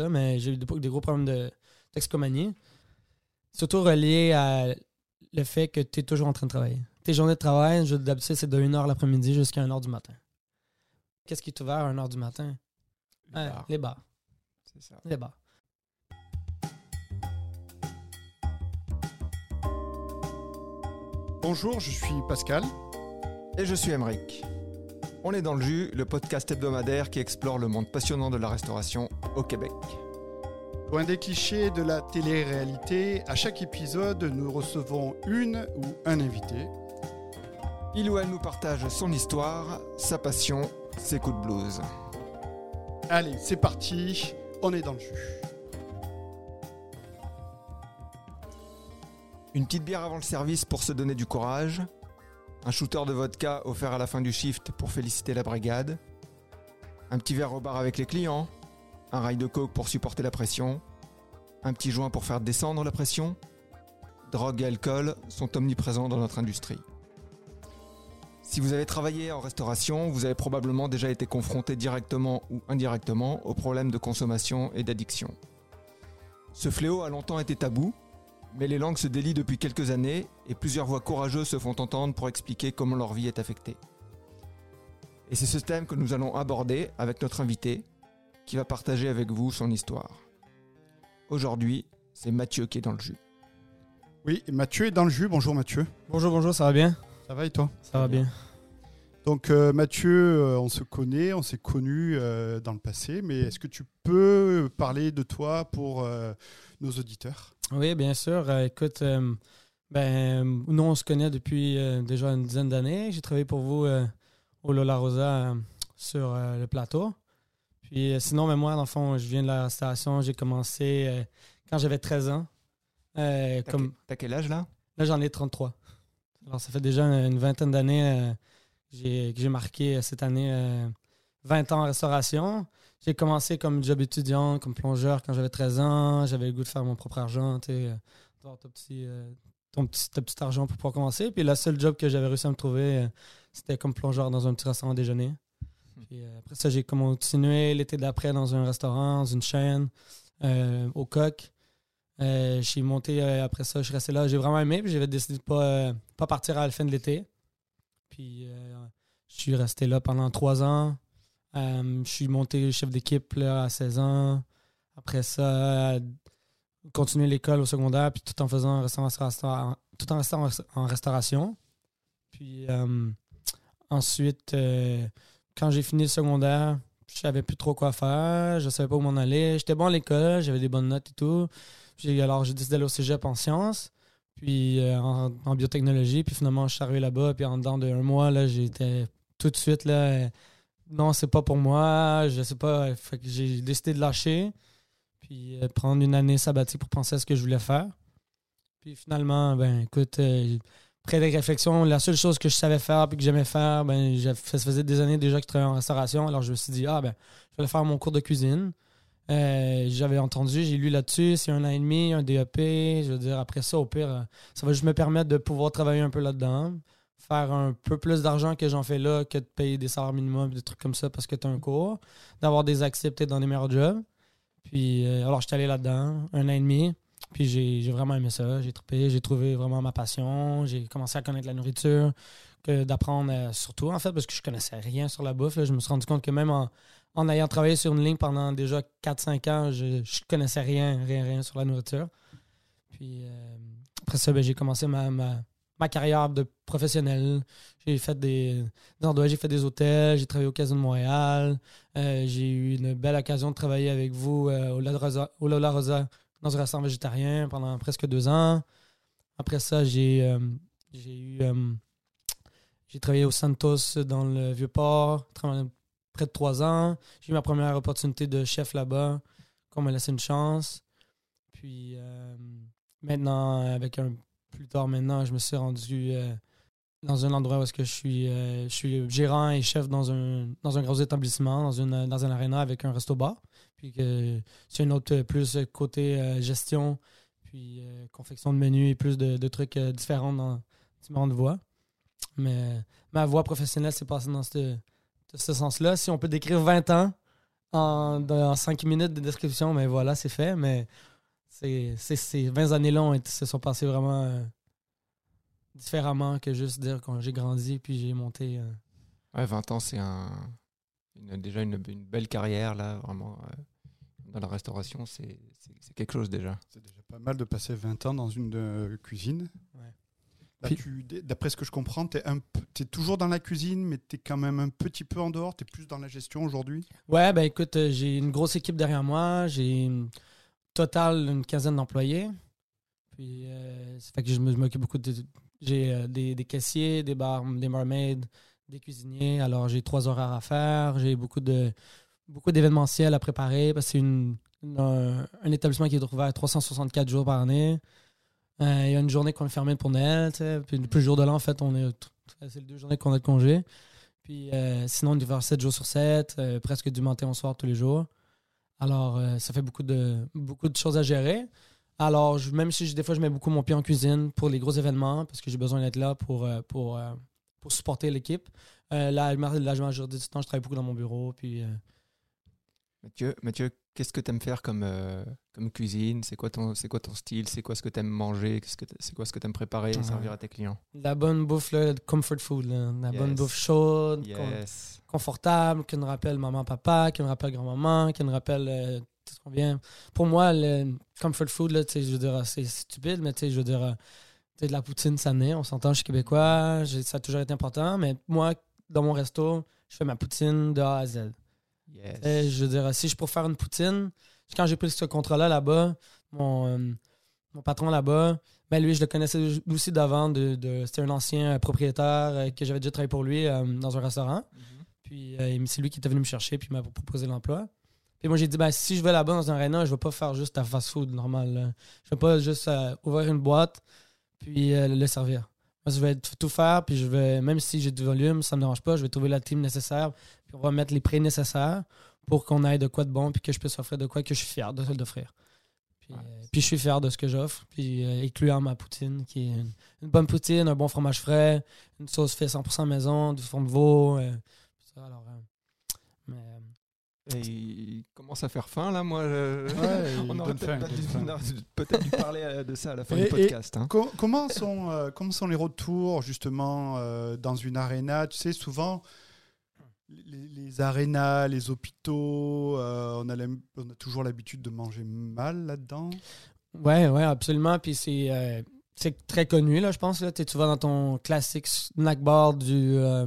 mais j'ai eu des, des gros problèmes de toxicomanie. Surtout relié à le fait que tu es toujours en train de travailler. Tes journées de travail, je- d'habitude, c'est de 1h l'après-midi jusqu'à 1h du matin. Qu'est-ce qui est ouvert à 1h du matin? Les Ouais, bars, les bars. c'est ça. Les bars. Bonjour, je suis Pascal. Et je suis Emeric. On est dans le jus, le podcast hebdomadaire qui explore le monde passionnant de la restauration au Québec. Loin des clichés de la télé-réalité, à chaque épisode, nous recevons une ou un invité. Il ou elle nous partage son histoire, sa passion, ses coups de blues. Allez, c'est parti, on est dans le jus. Une petite bière avant le service pour se donner du courage. Un shooter de vodka offert à la fin du shift pour féliciter la brigade. Un petit verre au bar avec les clients. Un rail de coke pour supporter la pression. Un petit joint pour faire descendre la pression. Drogue et alcool sont omniprésents dans notre industrie. Si vous avez travaillé en restauration, vous avez probablement déjà été confronté directement ou indirectement aux problèmes de consommation et d'addiction. Ce fléau a longtemps été tabou, mais les langues se délient depuis quelques années et plusieurs voix courageuses se font entendre pour expliquer comment leur vie est affectée. Et c'est ce thème que nous allons aborder avec notre invité, qui va partager avec vous son histoire. Aujourd'hui, c'est Mathieu qui est dans le jus. Oui, Mathieu est dans le jus. Bonjour Mathieu. Bonjour, bonjour, ça va bien? Ça va et toi? Ça va bien. Donc euh, Mathieu, euh, on se connaît, on s'est connus euh, dans le passé, mais est-ce que tu peux parler de toi pour euh, nos auditeurs? Oui, bien sûr. Euh, écoute, euh, ben, nous, on se connaît depuis euh, déjà une dizaine d'années. J'ai travaillé pour vous euh, au Lola Rosa sur le plateau. Puis sinon, mais moi, dans le fond, je viens de la restauration. J'ai commencé quand j'avais 13 ans. T'as comme, que- quel âge là? Là, j'en ai 33. Alors, ça fait déjà une, une vingtaine d'années j'ai- que j'ai marqué cette année euh, 20 ans en restauration. J'ai commencé comme job étudiant, comme plongeur quand j'avais 13 ans. J'avais le goût de faire mon propre argent, tu sais, euh, d'avoir ton petit, euh, ton petit, ton petit argent pour pouvoir commencer. Puis le seul job que j'avais réussi à me trouver, euh, c'était comme plongeur dans un petit restaurant à déjeuner. Puis euh, après ça, j'ai continué l'été d'après dans un restaurant, dans une chaîne, euh, au coq. Euh, je suis monté euh, après ça, je suis resté là. J'ai vraiment aimé, puis j'avais décidé de pas, euh, pas partir à la fin de l'été. Puis euh, je suis resté là pendant trois ans. Euh, je suis monté chef d'équipe à 16 ans. Après ça, continuer l'école au secondaire, puis tout en faisant tout en restant en, restauration. Puis euh, ensuite, euh, quand j'ai fini le secondaire, je savais plus trop quoi faire, je savais pas où m'en aller. J'étais bon à l'école, j'avais des bonnes notes et tout. J'ai- alors, j'ai décidé d'aller au cégep en sciences, puis en, en biotechnologie. Puis finalement, je suis arrivé là-bas, puis en dedans d'un mois, là, j'étais tout de suite là. Non, c'est pas pour moi, je sais pas. J'ai décidé de lâcher, puis euh, prendre une année sabbatique pour penser à ce que je voulais faire. Puis finalement, ben écoute, euh, après des réflexions, la seule chose que je savais faire puis que j'aimais faire, ben ça faisait des années déjà que je travaillais en restauration. Alors je me suis dit, ah ben, je vais faire mon cours de cuisine. Euh, J'avais entendu, j'ai lu là-dessus, c'est un an et demi, un DEP. Je veux dire, après ça, au pire, euh, ça va juste me permettre de pouvoir travailler un peu là-dedans, faire un peu plus d'argent que j'en fais là que de payer des salaires minimums, des trucs comme ça parce que tu as un cours, d'avoir des accès peut-être dans des meilleurs jobs. Puis, euh, alors, j'étais allé là-dedans, un an et demi. Puis, j'ai vraiment aimé ça. J'ai trippé, j'ai trouvé vraiment ma passion. J'ai commencé à connaître la nourriture, d'apprendre euh, surtout, en fait, parce que je connaissais rien sur la bouffe. là. Je me suis rendu compte que même en, en ayant travaillé sur une ligne pendant déjà 4-5 ans, je, je connaissais rien, rien, rien sur la nourriture. Puis euh, après ça, ben, j'ai commencé ma, ma carrière de professionnel. J'ai fait des, j'ai fait des hôtels, j'ai travaillé au Casino de Montréal. Euh, j'ai eu une belle occasion de travailler avec vous euh, au, Lola Rosa, au Lola Rosa dans un restaurant végétarien pendant presque deux ans. Après ça, j'ai euh, eu euh, j'ai travaillé au Santos dans le Vieux-Port, près de trois ans. J'ai eu ma première opportunité de chef là-bas, qu'on m'a laissé une chance. Puis maintenant, avec un plus tard maintenant, je me suis rendu euh, dans un endroit où est-ce que je suis, euh, je suis gérant et chef dans un, dans un gros établissement, dans, une, dans un aréna avec un resto-bar. Puis que c'est une autre euh, plus côté gestion, puis confection de menus et plus de, trucs différents dans différentes voies. Mais ma voie professionnelle s'est passée dans ce, ce sens-là. Si on peut décrire 20 ans en, dans 5 minutes de description, mais voilà, c'est fait. Mais c'est, c'est- ces 20 années-là ont été- se sont passées vraiment euh, différemment que juste dire quand j'ai grandi puis j'ai monté. euh. Ouais, 20 ans, c'est un, une- déjà une, une belle carrière, là, vraiment. euh, dans la restauration, c'est quelque chose déjà. C'est déjà pas mal de passer 20 ans dans une euh, cuisine. Ouais. D'après ce que je comprends, tu es, toujours dans la cuisine, mais tu es quand même un petit peu en dehors. Tu es plus dans la gestion aujourd'hui? Ouais, ben écoute, j'ai une grosse équipe derrière moi. J'ai une totale une quinzaine d'employés. Puis, euh, ça fait que je m'occupe beaucoup de. J'ai euh, des, caissiers, des, bar, des barmaids, des cuisiniers. Alors, j'ai trois horaires à faire. J'ai beaucoup de beaucoup d'événementiels à préparer parce que c'est une, un, établissement qui est ouvert 364 jours par année. Euh, Il y a une journée qu'on est fermé pour Noël. Puis, plus le jour de l'an, en fait, on est. C'est les deux journées qu'on a de congé. Puis sinon, on est ouvert 7 jours sur 7, euh, presque du matin au soir tous les jours. Alors, euh, ça fait beaucoup de, beaucoup de choses à gérer. Alors, même si des fois, je mets beaucoup mon pied en cuisine pour les gros événements, parce que j'ai besoin d'être là pour, euh, pour, euh, pour supporter l'équipe. Là, la la majorité du temps, je travaille beaucoup dans mon bureau. Puis, Mathieu, Mathieu qu'est-ce que tu aimes faire comme, euh, comme cuisine? C'est quoi, ton- quoi ton style? C'est quoi ce que tu aimes manger C'est quoi ce que tu aimes préparer et servir à tes clients? La bonne bouffe, là, de comfort food. là. La bonne bouffe chaude, Yes. confortable, qui nous rappelle maman, papa, qui nous rappelle grand-maman, qui nous rappelle euh, tout ce qu'on vient. Pour moi, le comfort food, là, je veux dire, c'est stupide, mais je veux dire, euh, de la poutine sanée, on s'entend, je suis québécois, ça a toujours été important, mais moi, dans mon resto, je fais ma poutine de A à Z. Yes. Sais, je veux dire, si je pour faire une poutine, quand j'ai pris ce contrat-là là-bas, mon, euh, mon patron là-bas, ben lui, je le connaissais aussi d'avant. De, de- C'était un ancien euh, propriétaire euh, que j'avais déjà travaillé pour lui euh, dans un restaurant. Mhm. Puis euh, c'est lui qui était venu me chercher puis m'a proposé l'emploi. Puis moi, j'ai dit, ben, si je vais là-bas dans un arena, je vais pas faire juste un fast-food normal. là. Je vais pas juste euh, ouvrir une boîte puis euh, le servir. Moi, je vais tout faire, puis je vais, même si j'ai du volume, ça me dérange pas, je vais trouver la team nécessaire, puis on va mettre les prix nécessaires pour qu'on ait de quoi de bon, puis que je puisse offrir de quoi que je suis fier de- d'offrir. Puis, Ouais. euh, puis je suis fier de ce que j'offre, puis euh, incluant ma poutine, qui est une, une bonne poutine, un bon fromage frais, une sauce faite 100% maison, du fond de veau. euh, ça, alors, euh, mais, Et il commence à faire faim là, moi. je- Ouais, on aurait peut-être dû- faim. on aurait peut-être dû parler de ça à la fin Et- du podcast. hein. Co- comment, sont, euh, comment sont les retours justement euh, dans une arena? Tu sais, souvent, les, les arénas, les hôpitaux, euh, on, a on a toujours l'habitude de manger mal là-dedans. Ouais, ouais, absolument. Puis c'est euh, c'est très connu, là, je pense. Là. Tu vas dans ton classique snack bar du euh,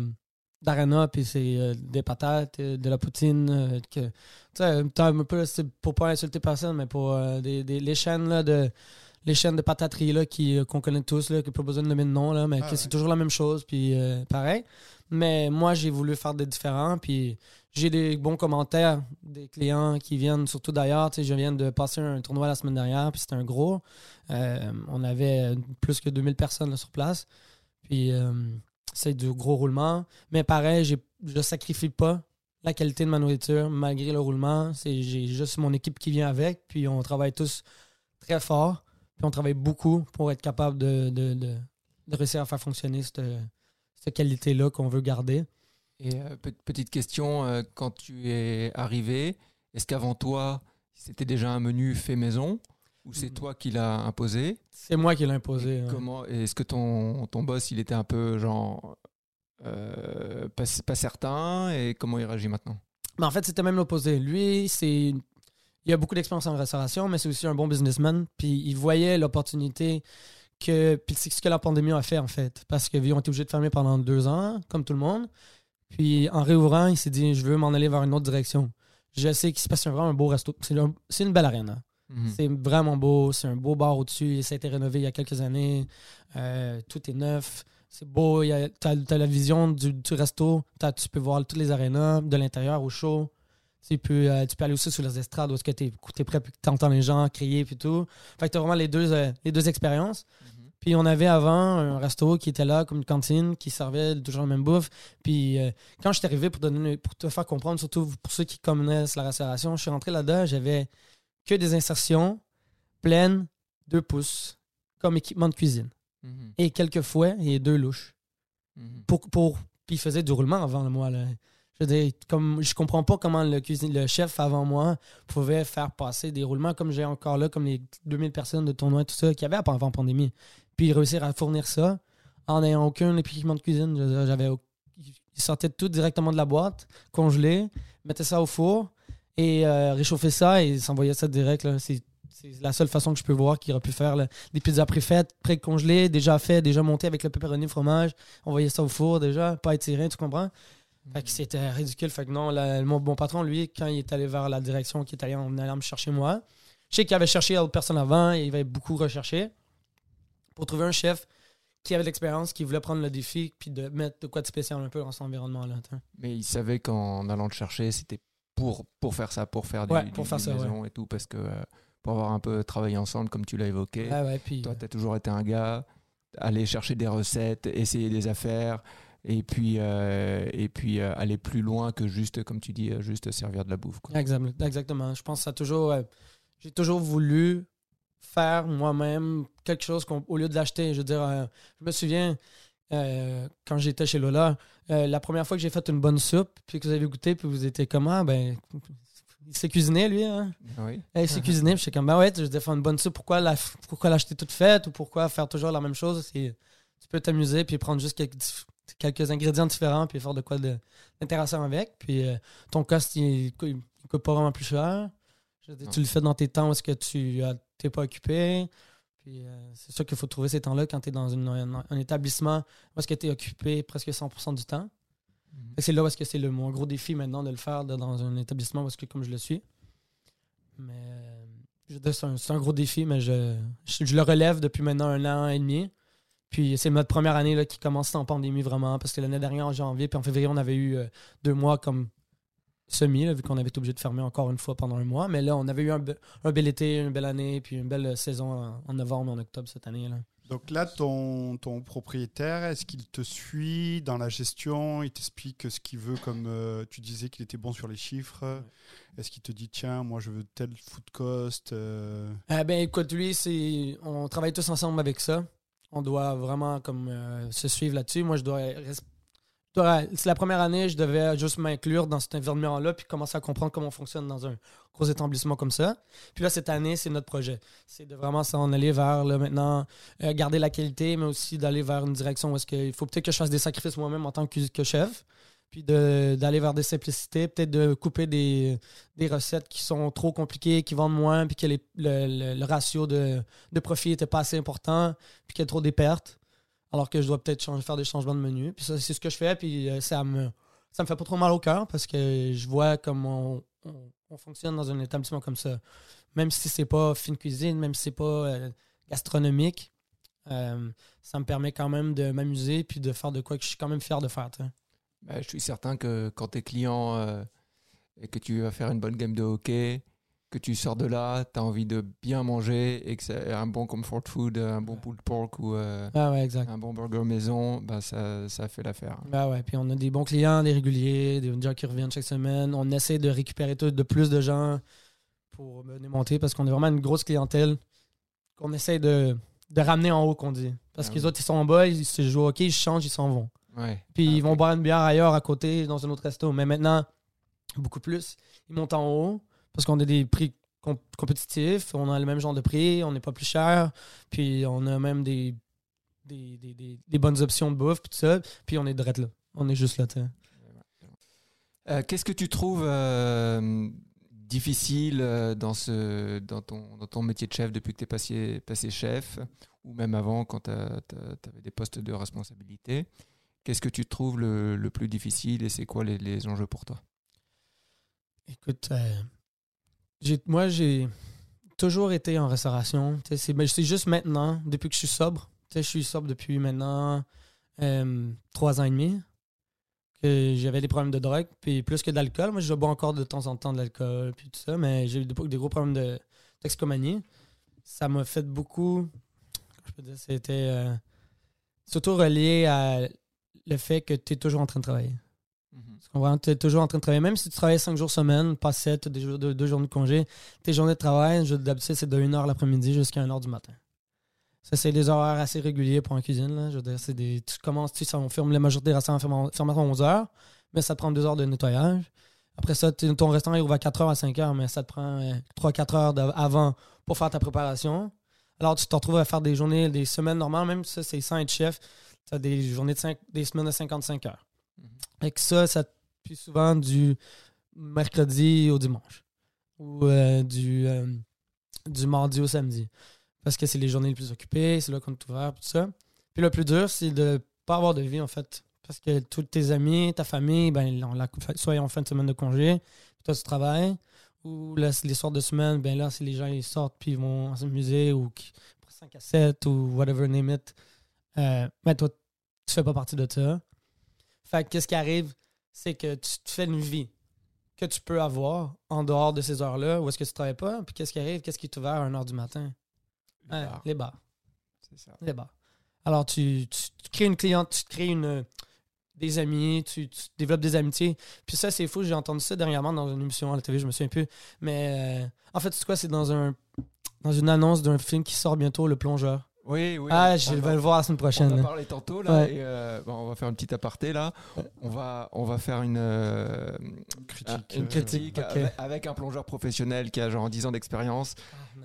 d'Arena, puis c'est euh, des patates, de la poutine. que, tu sais, un peu, c'est pour pas insulter personne, mais pour des, des- les chaînes là, de les chaînes de pataterie là, qui, qu'on connaît tous, là, qui pas besoin de nommer de nom, là, mais Ah que ouais. c'est toujours la même chose, puis euh, pareil. Mais moi, j'ai voulu faire des différents, puis j'ai des bons commentaires des clients qui viennent, surtout d'ailleurs. Je viens de passer un tournoi la semaine dernière, puis c'était un gros. Euh, on avait plus que 2000 personnes sur place. Puis euh, c'est du gros roulement. Mais pareil, je ne sacrifie pas la qualité de ma nourriture malgré le roulement. J'ai juste mon équipe qui vient avec, puis on travaille tous très fort. Puis on travaille beaucoup pour être capable de, de, de- de réussir à faire fonctionner cette, cette qualité-là qu'on veut garder. Et euh, pe- petite question, euh, quand tu es arrivé, est-ce qu'avant toi, c'était déjà un menu fait maison ou c'est Mm. toi qui l'as imposé? C'est moi qui l'ai imposé. Et ouais. Comment Est-ce que ton, ton boss, il était un peu genre euh, pas, pas certain et comment il réagit maintenant? Mais en fait, c'était même l'opposé. Lui, c'est. Il a beaucoup d'expérience en restauration, mais c'est aussi un bon businessman. Puis il voyait l'opportunité que. Puis c'est ce que la pandémie a fait, en fait. Parce qu'ils ont été obligés de fermer pendant deux ans, comme tout le monde. Puis en réouvrant, il s'est dit je veux m'en aller vers une autre direction. Je sais qu'il se passe vraiment un beau resto. C'est un- c'est une belle arène. hein. Mhm. C'est vraiment beau. C'est un beau bar au-dessus. Ça a été rénové il y a quelques années. Euh, tout est neuf. C'est beau. Tu as, la vision du, du resto. Tu peux voir toutes les arénas de l'intérieur au chaud. Tu peux, euh, tu peux aller aussi sur les estrades où est-ce que tu es, prêt puis que tu entends les gens crier puis tout. Fait que tu as vraiment les deux, euh, les deux expériences. Mhm. Puis on avait avant un resto qui était là comme une cantine qui servait toujours la même bouffe. Puis euh, quand je suis arrivé pour, donner, pour te faire comprendre, surtout pour ceux qui connaissent la restauration, je suis rentré là-dedans, j'avais que des insertions pleines, deux pouces, comme équipement de cuisine. Mhm. Et quelques fouets et deux louches. Mhm. Pour, pour, puis il faisait du roulement avant moi. Là. Je veux dire, comme, je comprends pas comment le, le chef avant moi pouvait faire passer des roulements comme j'ai encore là, comme les 2000 personnes de tournoi, tout ça, qu'il y avait avant la pandémie. Puis réussir à fournir ça en n'ayant aucun équipement de cuisine. J'avais, ils sortaient tout directement de la boîte, congelé, mettaient ça au four et euh, réchauffaient ça et s'envoyaient ça direct. C'est, la seule façon que je peux voir qu'il aurait pu faire là. des pizzas préfaites, pré-congelées, déjà faites, déjà montées avec le pepperoni, fromage. Envoyer ça au four déjà, pas étiré, tu comprends? Fait que c'était ridicule. Fait que non, la- mon bon patron, lui, quand il est allé vers la direction qui est allé en allant me chercher moi, je sais qu'il avait cherché d'autres personnes avant et il avait beaucoup recherché pour trouver un chef qui avait de l'expérience, qui voulait prendre le défi puis de mettre de quoi de spécial un peu dans cet environnement-là. Mais il savait qu'en allant le chercher, c'était pour, pour faire ça, pour faire du, Ouais, du- pour du faire ça, maison et tout, parce que euh, pour avoir un peu travaillé ensemble, comme tu l'as évoqué. Ouais, ouais, puis, Toi, tu as toujours été un gars, aller chercher des recettes, essayer des affaires, et puis, euh, et puis euh, aller plus loin que juste, comme tu dis, euh, juste servir de la bouffe. Quoi. Exact- Exactement. Je pense que ça a toujours. euh, j'ai toujours voulu faire moi-même quelque chose au lieu de l'acheter. Je veux dire, je me souviens quand j'étais chez Lola, la première fois que j'ai fait une bonne soupe, puis que vous avez goûté, puis vous étiez comment ben. Il s'est cuisiné, lui. Hein? Oui. Eh, Il s'est cuisiné, puis j'étais comme, ben ouais, je veux faire une bonne soupe, pourquoi la- pourquoi l'acheter toute faite ou pourquoi faire toujours la même chose Tu peux t'amuser, puis prendre juste quelques, quelques ingrédients différents, puis faire de quoi d'intéressant avec. Puis euh, ton cost, il, il coûte pas vraiment plus cher. Je dire, tu le fais dans tes temps où est-ce que tu n'es pas occupé. Puis euh, c'est sûr qu'il faut trouver ces temps-là quand tu es dans une- un, un établissement où est-ce que tu es occupé presque 100% du temps. Que C'est là où est-ce que c'est le, mon gros défi maintenant de le faire de- dans un établissement où est-ce que comme je le suis. Mais euh, c'est un, gros défi, mais je, je, je le relève depuis maintenant un an et demi. Puis c'est notre première année là, qui commence en pandémie vraiment, parce que l'année dernière en janvier, puis en février, on avait eu euh, deux mois comme semi, là, vu qu'on avait été obligé de fermer encore une fois pendant un mois. Mais là, on avait eu un, be- un bel été, une belle année, puis une belle saison en, en novembre et en octobre cette année. Là. Donc là, ton, ton propriétaire, est-ce qu'il te suit dans la gestion? Il t'explique ce qu'il veut, comme euh, tu disais qu'il était bon sur les chiffres. Est-ce qu'il te dit, tiens, moi je veux tel food cost euh, Euh, ben écoute, lui, c'est on travaille tous ensemble avec ça. On doit vraiment comme euh, se suivre là-dessus. Moi, je dois, c'est la première année, je devais juste m'inclure dans cet environnement-là puis commencer à comprendre comment on fonctionne dans un gros établissement comme ça. Puis là, cette année, c'est notre projet. C'est de vraiment s'en aller vers là, maintenant euh, garder la qualité, mais aussi d'aller vers une direction où est-ce faut peut-être que je fasse des sacrifices moi-même en tant que chef. Puis d'aller vers des simplicités, peut-être de couper des, des recettes qui sont trop compliquées, qui vendent moins, puis que le, le- ratio de, de profit n'était pas assez important, puis qu'il y a trop des pertes, alors que je dois peut-être faire des changements de menu. Puis ça, c'est ce que je fais, puis euh, ça me, ça me fait pas trop mal au cœur parce que je vois comment on, on- on fonctionne dans un établissement comme ça. Même si c'est pas fine cuisine, même si c'est pas euh, gastronomique, euh, ça me permet quand même de m'amuser puis de faire de quoi que je suis quand même fier de faire. Bah, je suis certain que quand tu es client euh, et que tu vas faire une bonne game de hockey, que tu sors de là, tu as envie de bien manger et que c'est un bon comfort food, un bon pulled pork ou euh, Ah ouais, exact. un bon burger maison, bah, ça, ça fait l'affaire. Bah ouais, puis on a des bons clients, des réguliers, des gens qui reviennent chaque semaine. On essaie de récupérer tout, de plus de gens pour venir monter parce qu'on est vraiment une grosse clientèle qu'on essaie de, de ramener en haut, qu'on dit. Parce Ah que les autres, ils sont en bas, ils se jouent hockey, ils changent, ils s'en vont. Ouais. Puis Ah, ils vont boire une bière ailleurs à côté, dans un autre resto. Mais maintenant, beaucoup plus. Ils montent en haut parce qu'on a des prix com- compétitifs, on a le même genre de prix, on n'est pas plus cher, puis on a même des, des, des, des- des bonnes options de bouffe, puis tout ça. Puis on est direct là. On est juste là. Euh, Qu'est-ce que tu trouves euh, difficile euh, dans, ce, dans, ton, dans ton métier de chef depuis que tu es passé, passé chef, ou même avant quand tu avais des postes de responsabilité? Qu'est-ce que tu trouves le, le plus difficile et c'est quoi les, les enjeux pour toi? Écoute, euh, moi, j'ai toujours été en restauration. Ben, c'est juste maintenant, depuis que je suis sobre. Je suis sobre depuis maintenant euh, trois ans et demi. que J'avais des problèmes de drogue, puis plus que d'alcool. Moi, je bois encore de temps en temps de l'alcool, puis tout ça, mais j'ai eu des gros problèmes de toxicomanie. Ça m'a fait beaucoup. Je peux dire, c'était euh, surtout relié à le fait que tu es toujours en train de travailler. Tu comprends? Tu es toujours en train de travailler. Même si tu travailles 5 jours semaine, pas 7, des jours, deux, deux journées de congé, tes journées de travail, je- d'habitude, c'est de 1h l'après-midi jusqu'à 1h du matin. Ça, c'est des horaires assez réguliers pour un cuisine. Là. Je veux dire, c'est des, tu commences, tu sais, on ferme la majorité des restaurants ferment ferment à 11h, mais ça te prend deux heures de nettoyage. Après ça, ton restaurant il ouvre à 4 heures à 5 heures, mais ça te prend 3-4 heures d'av- avant pour faire ta préparation. Alors, tu te retrouves à faire des journées, des semaines normales, même ça, c'est sans être chef. Tu as des journées de cinq- des semaines de 55 heures. Et que ça, ça puis souvent du mercredi au dimanche. Ou euh, du, euh, du mardi au samedi. Parce que c'est les journées les plus occupées, c'est là qu'on est ouvert, tout ça. Puis le plus dur, c'est de pas avoir de vie, en fait. Parce que tous tes amis, ta famille, ben, on la, soit ils ont fin de semaine de congé, puis toi, tu travailles. Ou là, les soirs de semaine, ben là, c'est les gens, ils sortent, puis ils vont s'amuser, ou qui, 5 à 7, ou whatever, name it. Euh, ben, toi, tu fais pas partie de ça. Fait que qu'est-ce qui arrive, c'est que tu te fais une vie que tu peux avoir en dehors de ces heures-là, où est-ce que tu travailles pas, puis qu'est-ce qui arrive, qu'est-ce qui est ouvert à 1h du matin? Le Ouais, bar, les bars. c'est ça. Les bars. Alors, tu, tu- tu crées une cliente, tu crées une, des amis, tu, tu développes des amitiés. Puis ça, c'est fou, j'ai entendu ça dernièrement dans une émission à la télé, je me souviens plus. Mais euh, en fait, c'est quoi? C'est dans un dans une annonce d'un film qui sort bientôt, Le Plongeur. Oui, oui. ah, on- je on vais en- le voir la semaine On prochaine. en a là. parlé tantôt là, Ouais. et euh, bon, on va faire une petite aparté là. On va, on va faire une, euh, Critique. une euh, critique ok. avec, avec un plongeur professionnel qui a genre 10 ans d'expérience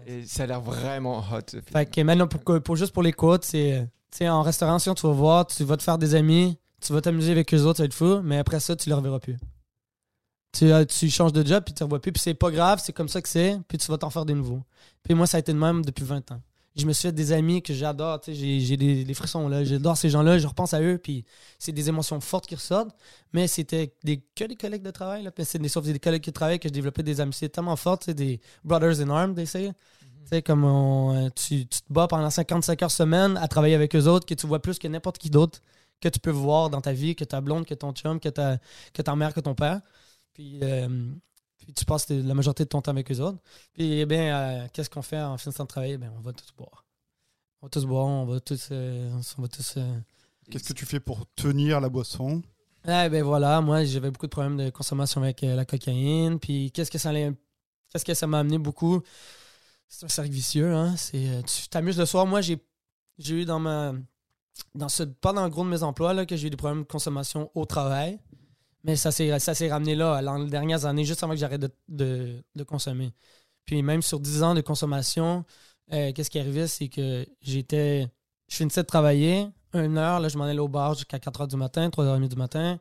et ça a l'air vraiment hot. Fait que maintenant, pour, juste pour les côtes, c'est. Tu sais, en restauration, tu vas voir, tu vas te faire des amis, tu vas t'amuser avec eux autres, ça va être fou, mais après ça, tu les reverras plus. Tu, tu changes de job, puis tu les revois plus, puis c'est pas grave, c'est comme ça que c'est, puis tu vas t'en faire des nouveaux. Puis moi, ça a été de même depuis 20 ans. Je me suis fait des amis que j'adore, tu sais, j'ai, des, des frissons là, j'adore ces gens-là, je repense à eux, puis c'est des émotions fortes qui ressortent, mais c'était des, que des collègues de travail, là, c'est des, sauf des collègues de travail que je développais des amitiés tellement fortes, c'est des brothers in arms, they say. Tu sais, comme on, euh, tu, tu te bats pendant 55 heures semaine à travailler avec eux autres, que tu vois plus que n'importe qui d'autre que tu peux voir dans ta vie, que ta blonde, que ton chum, que ta, que ta mère, que ton père. Puis, euh, puis tu passes la majorité de ton temps avec eux autres. Puis, eh bien, euh, qu'est-ce qu'on fait en finissant de travailler? Ben, on va tous boire. On va tous boire, on va tous. euh, on va tous euh, Qu'est-ce que tu fais pour tenir la boisson? Eh ben voilà, moi j'avais beaucoup de problèmes de consommation avec la cocaïne. Puis qu'est-ce que ça allait- qu'est-ce que ça m'a amené beaucoup? C'est un cercle vicieux, hein. C'est tu t'amuses le soir. Moi j'ai j'ai eu dans ma dans ce pas dans le gros de mes emplois là que j'ai eu des problèmes de consommation au travail, mais ça s'est ramené là dans les dernières années juste avant que j'arrête de, consommer. Puis même sur 10 ans de consommation, euh, qu'est-ce qui arrivait c'est que j'étais je finissais de travailler, une heure, là, je m'en allais au bar jusqu'à 4 h du matin, 3 h 30 du matin.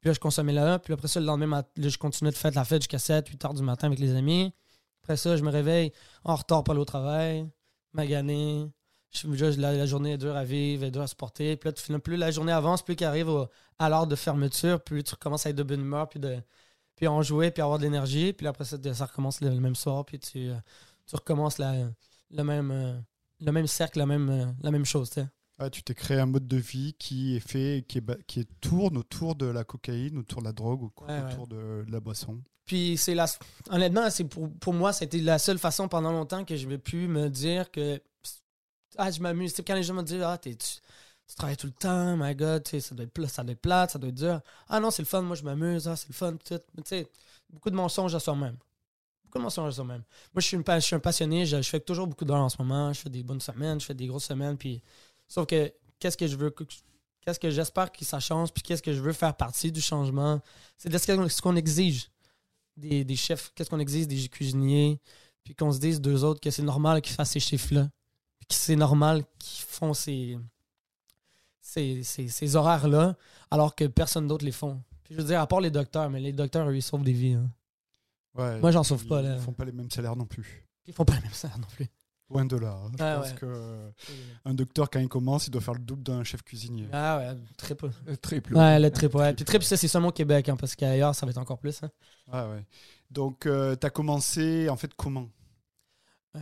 Puis là, je consommais là. Puis après ça, le lendemain, là, je continuais de faire la fête jusqu'à 7, 8 h du matin avec les amis. Après ça, je me réveille en retard pour aller au travail, magané. La, la journée est dure à vivre, est dure à supporter. Puis là, tu plus la journée avance, plus qu'elle arrive au- à l'heure de fermeture, plus tu commences à être de bonne humeur, puis, de, puis en jouer, puis avoir de l'énergie. Puis après ça, ça recommence le, le même soir, puis tu, euh, tu recommences la, le, même, euh, le même cercle, la même, euh, la même chose. Ah, Tu t'es créé un mode de vie qui est fait, qui, est, qui est tourne autour de la cocaïne, autour de la drogue, au- Ouais, ouais. autour de, de la boisson. Puis c'est la honnêtement, c'est pour, pour moi, c'était la seule façon pendant longtemps que je vais pu me dire que ah, je m'amuse. Quand les gens me disent ah, tu, travailles tout le temps, my god, ça doit être ça doit être plate, ça doit être dur. Ah non, c'est le fun, moi je m'amuse, ah, c'est le fun, tout. Mais tu sais, beaucoup de mensonges à soi-même. Beaucoup de mensonges à soi-même. Moi, je suis, un passionné, je, fais toujours beaucoup d'heures en ce moment, je fais des bonnes semaines, je fais des grosses semaines, puis sauf que qu'est-ce que je veux que- qu'est-ce que j'espère que ça change, puis qu'est-ce que je veux faire partie du changement, c'est de ce qu'on- ce qu'on exige des, des chefs, qu'est-ce qu'on exige des cuisiniers, puis qu'on se dise deux autres que c'est normal qu'ils fassent ces chiffres-là, puis c'est normal qu'ils font ces, ces, ces- ces horaires-là, alors que personne d'autre les font. Puis je veux dire, à part les docteurs, mais les docteurs, eux, ils sauvent des vies. hein. Ouais, Moi, j'en sauve ils- pas, là. Ils font pas les mêmes salaires non plus. Ils font pas le même salaire non plus. Loin de là. hein. Je Ah, pense ouais. que euh, un docteur, quand il commence, il doit faire le double d'un chef cuisinier. Ah ouais, très peu. Le triple. Ouais, le trip, ouais. Puis trip, ça, c'est seulement au Québec, hein, parce qu'ailleurs, ça va être encore plus. hein. Ah ouais. Donc, tu as commencé, en fait, comment? Euh,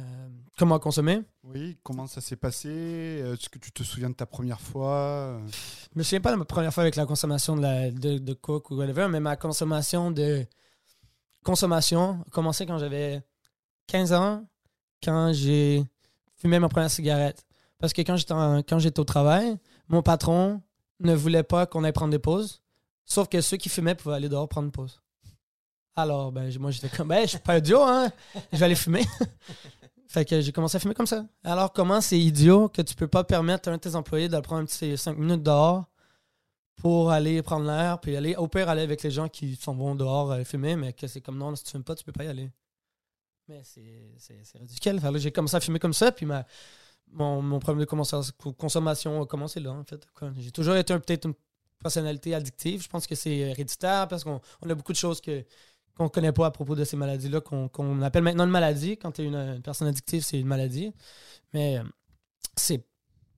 comment consommer? Oui, comment ça s'est passé? Est-ce que tu te souviens de ta première fois? Je me souviens pas de ma première fois avec la consommation de, la, de, de coke ou whatever, mais ma consommation de consommation a commencé quand j'avais 15 ans, quand j'ai fumé ma première cigarette. Parce que quand j'étais, en- quand j'étais au travail, mon patron ne voulait pas qu'on aille prendre des pauses, sauf que ceux qui fumaient pouvaient aller dehors prendre une pause. Alors, ben, moi, j'étais comme, ben, je suis pas idiot, hein, je vais aller fumer. fait que j'ai commencé à fumer comme ça. Alors, comment c'est idiot que tu peux pas permettre à un de tes employés de prendre un petit 5 minutes dehors pour aller prendre l'air, puis aller, au pire, aller avec les gens qui s'en vont dehors euh, fumer, mais que c'est comme non, si tu fumes pas, tu peux pas y aller. Mais c'est- ridicule. Là, j'ai commencé à fumer comme ça, puis ma, mon, mon problème de consommation- a commencé là, en fait. J'ai toujours été peut-être une personnalité addictive. Je pense que c'est héréditaire parce qu'on on a beaucoup de choses que qu'on connaît pas à propos de ces maladies-là, qu'on appelle maintenant une maladie. Quand tu es une, personne addictive, c'est une maladie. Mais euh, c'est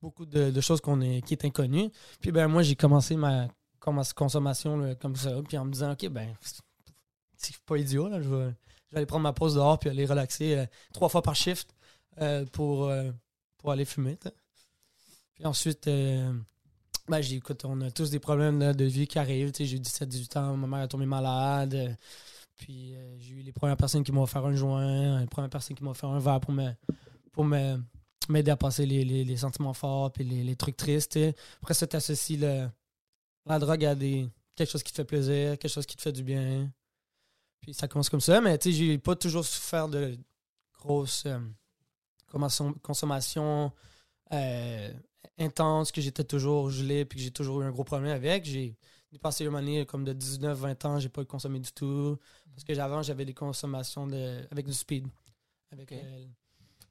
beaucoup de, choses qu'on est, qui est inconnu. Puis ben moi, j'ai commencé ma, consommation comme ça, puis en me disant, OK, ben, c'est pas idiot, là, je vais, je vais aller prendre ma pause dehors, puis aller relaxer euh, trois fois par shift euh, pour, pour aller fumer. Puis ensuite, ben, j'ai, écoute, on a tous des problèmes de vie qui arrivent. J'ai eu 17-18 ans, ma mère est tombée malade. Puis euh, j'ai eu les premières personnes qui m'ont offert un joint, les premières personnes qui m'ont offert un verre pour me, pour me, m'aider à passer les, les- sentiments forts puis les, les trucs tristes. Après ça, tu associes le, la drogue à des, quelque chose qui te fait plaisir, quelque chose qui te fait du bien. Puis ça commence comme ça, mais tu sais, j'ai pas toujours souffert de grosses euh, consommation, consommation euh, intense, que j'étais toujours gelé puis que j'ai toujours eu un gros problème avec. Dépassé une année comme de 19-20 ans, j'ai pas consommé du tout. Parce que avant, j'avais des consommations de, avec du speed. Avec, euh,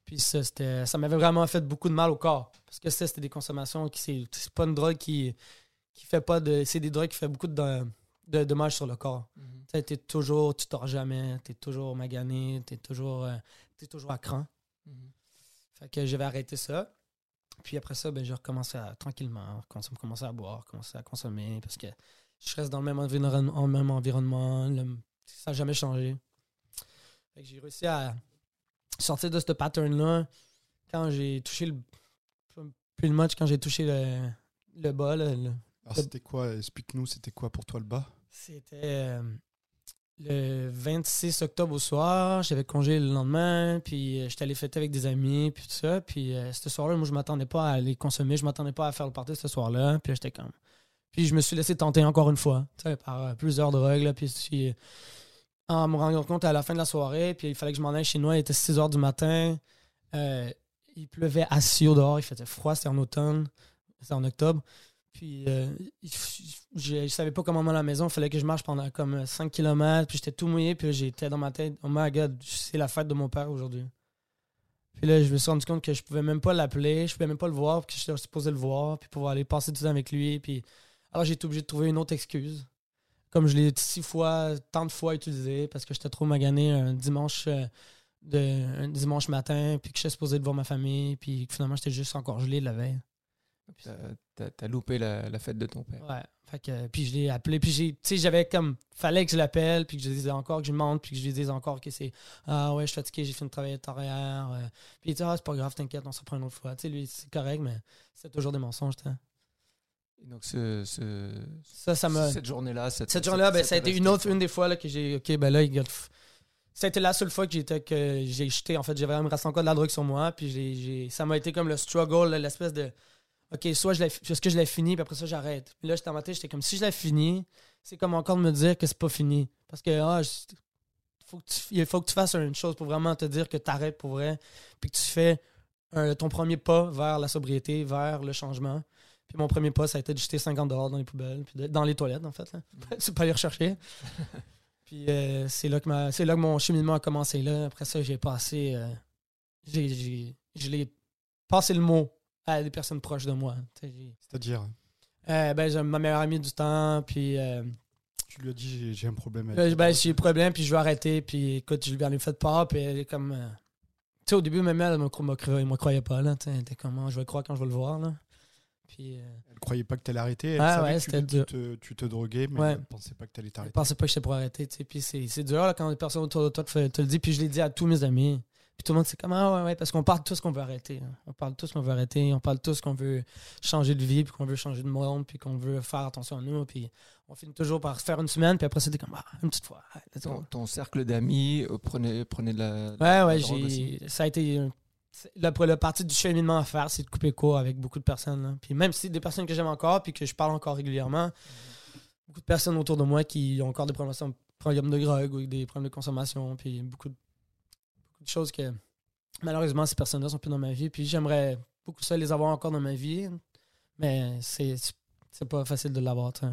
puis ça, c'était, ça m'avait vraiment fait beaucoup de mal au corps. Parce que ça, c'était des consommations qui, c'est, pas une drogue qui, qui fait pas de. C'est des drogues qui fait beaucoup de, de dommages sur le corps. Tu sais, t'es toujours, tu dors jamais, t'es toujours magané, t'es toujours, euh, t'es toujours à cran. Fait que j'avais arrêté ça. Puis après ça, ben, j'ai recommencé à tranquillement consommer, commencer à boire, commencer à consommer parce que je reste dans le même environnement, en même environnement. le- ça n'a jamais changé. J'ai réussi à sortir de ce pattern-là quand j'ai touché le. Plus le match, quand j'ai touché le, le bas. le- Alors, c'était quoi Explique-nous, c'était quoi pour toi le bas? C'était euh, le 26 octobre au soir. J'avais congé le lendemain. Puis euh, j'étais allé fêter avec des amis. Puis tout ça. Puis euh, ce soir-là, moi, je m'attendais pas à aller consommer. Je m'attendais pas à faire le party ce soir-là. Puis j'étais comme. Puis je me suis laissé tenter encore une fois. tu sais, par euh, plusieurs drogues. Puis en me rendant compte à la fin de la soirée. Puis il fallait que je m'en aille chez nous. Il était 6 heures du matin. Il pleuvait assis au dehors. Il faisait froid. C'était en automne. C'était en octobre. Puis euh, je, je savais pas comment m'en à la maison. Il fallait que je marche pendant comme 5 km. Puis j'étais tout mouillé. Puis j'étais dans ma tête. Oh my god, c'est la fête de mon père aujourd'hui. Puis là, je me suis rendu compte que je pouvais même pas l'appeler. Je pouvais même pas le voir. Puis que j'étais supposé le voir. Puis pouvoir aller passer du temps avec lui. Puis alors j'ai été obligé de trouver une autre excuse. Comme je l'ai six fois, tant de fois utilisé. Parce que j'étais trop magané un dimanche. euh, de, un dimanche matin, puis que j'étais supposé de voir ma famille, puis finalement j'étais juste encore gelé la veille. T'as- loupé la, la fête de ton père. Ouais. Fait que, puis je l'ai appelé. Puis j'ai, tu sais, j'avais comme. Fallait que je l'appelle, puis que je lui dise encore que je monte, puis que je lui dise encore que c'est. Ah ouais, je suis fatigué, j'ai fini de travailler à arrière. euh. Puis il dit, ah, c'est pas grave, t'inquiète, on s'en prend une autre fois. Tu sais, lui, c'est correct, mais c'est toujours des mensonges, tu sais. Et donc, ce, ce- Ça, ça m'a. cette journée-là, cette, Cette journée-là, ben, ça a été une autre, resté, une des fois là, que j'ai. Ok, ben là, il ça a été la seule fois que j'étais que j'ai jeté. En fait, j'avais il me restait encore de la drogue sur moi. Puis j'ai, ça m'a été comme le struggle, l'espèce de. Ok, soit je l'ai, est-ce que je l'ai fini, puis après ça, j'arrête. Puis là, j'étais en ma tête, j'étais comme si je l'ai fini, c'est comme encore de me dire que c'est pas fini. Parce que, ah, je- faut que tu, il faut que tu fasses une chose pour vraiment te dire que tu arrêtes pour vrai. Puis que tu fais un- ton premier pas vers la sobriété, vers le changement. Puis mon premier pas, ça a été de jeter 50 dehors dans les poubelles, puis de- dans les toilettes, en fait. Là. c'est pas aller rechercher. puis euh, c'est là, que ma- c'est là que mon cheminement a commencé. Là. Après ça, j'ai passé. euh, j'ai, j'ai- je l'ai passé le mot à des personnes proches de moi. Tu C'est-à-dire, Euh, ben, j'ai ma meilleure amie du temps, puis. euh, tu lui as dit j'ai- un problème avec ben, j'ai un problème, puis je veux arrêter. Puis écoute, je lui en ai fait part, puis elle est comme. euh, Tu sais, au début, même elle, elle me, cro- me cro- elle me croyait pas, là. tu Elle était comme, Ah, je vais croire quand je vais le voir, là. Puis. euh, Elle croyait pas que t'allais arrêter. Elle Ah savait ouais, que tu, tu dur. te, tu te droguais, mais Ouais. elle pensait pas que t'allais je t'arrêter. pensais pas que j'étais pour arrêter, tu sais. Puis c'est dur, là, quand les personnes autour de toi te, te le disent. Puis je l'ai dit à tous mes amis. Puis tout le monde, c'est comme, ah ouais, ouais, parce qu'on parle tous qu'on veut arrêter. hein. On parle tous qu'on veut arrêter. On parle tous qu'on veut changer de vie, puis qu'on veut changer de monde, puis qu'on veut faire attention à nous. Puis on finit toujours par faire une semaine, puis après, c'était comme, ah, une petite fois. go. Ton, ton cercle d'amis euh, prenait, prenait de la. Ouais, la ouais, j'ai. Ça a été. la partie du cheminement à faire, c'est de couper court avec beaucoup de personnes. là. Puis même si des personnes que j'aime encore, puis que je parle encore régulièrement, beaucoup de personnes autour de moi qui ont encore des problèmes, problèmes de drogue ou des problèmes de consommation, puis de, beaucoup de choses que malheureusement ces personnes-là sont plus dans ma vie. Puis j'aimerais beaucoup ça les avoir encore dans ma vie, mais c'est c'est pas facile de l'avoir. tu.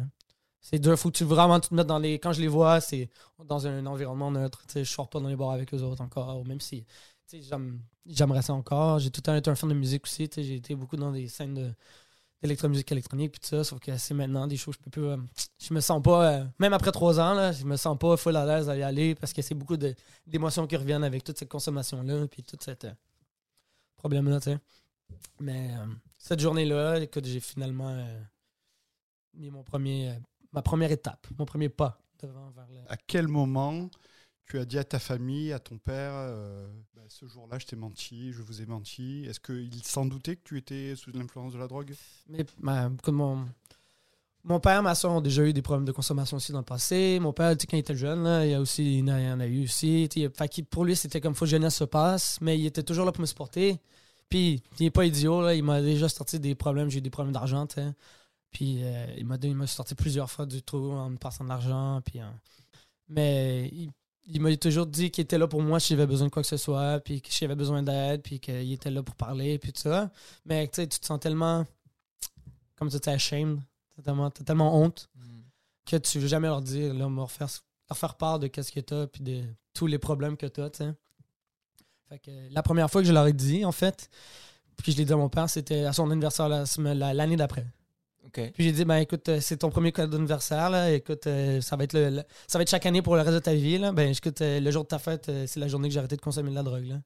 C'est dur, faut tu vraiment te mettre dans les. Quand je les vois, c'est dans un environnement neutre. tu Je sors pas dans les bars avec eux autres encore, même si tu j'aimerais ça encore. J'ai tout le temps été un fan de musique aussi. tu J'ai été beaucoup dans des scènes de d'électromusique électronique puis tout ça sauf que c'est maintenant des choses je peux plus euh, je me sens pas euh, même après trois ans là je me sens pas full à l'aise y aller parce que c'est beaucoup d'émotions qui reviennent avec toute cette consommation là puis toute cette euh, problème là tu sais. Mais euh, cette journée là écoute j'ai finalement mis mon premier ma première étape mon premier pas devant vers le À quel moment tu as dit à ta famille, à ton père, euh, Bah, ce jour-là, je t'ai menti, je vous ai menti Est-ce qu'il s'en doutait que tu étais sous l'influence de la drogue? Mais ma- comme mon, mon père, ma soeur ont déjà eu des problèmes de consommation aussi dans le passé. Mon père, quand il était jeune, là, il, a aussi, il en a eu aussi. Fait pour lui, c'était comme faut que jeunesse se passe, mais il était toujours là pour me supporter. Puis, il n'est pas idiot, là, il m'a déjà sorti des problèmes. J'ai eu des problèmes d'argent. Puis, euh, il m'a sorti plusieurs fois du trou en me passant de l'argent. Euh, mais il m'a toujours dit qu'il était là pour moi si j'avais besoin de quoi que ce soit, puis que j'avais besoin d'aide, puis qu'il était là pour parler, puis tout ça. Mais tu sais, tu te sens tellement, comme tu dis, ashamed, t'as tellement, tellement honte que tu veux jamais leur dire, là, me refaire, leur faire part de qu'est-ce que t'as, puis de tous les problèmes que t'as, tu sais. Fait que la première fois que je leur ai dit, en fait, puis je l'ai dit à mon père, c'était à son anniversaire la semaine- la- l'année d'après. Puis j'ai dit, ben écoute, euh, c'est ton premier cadeau d'anniversaire, là. Écoute, euh, ça, va être le, le- ça va être chaque année pour le reste de ta vie, là. Ben écoute, euh, le jour de ta fête, euh, c'est la journée que j'ai arrêté de consommer de la drogue, là.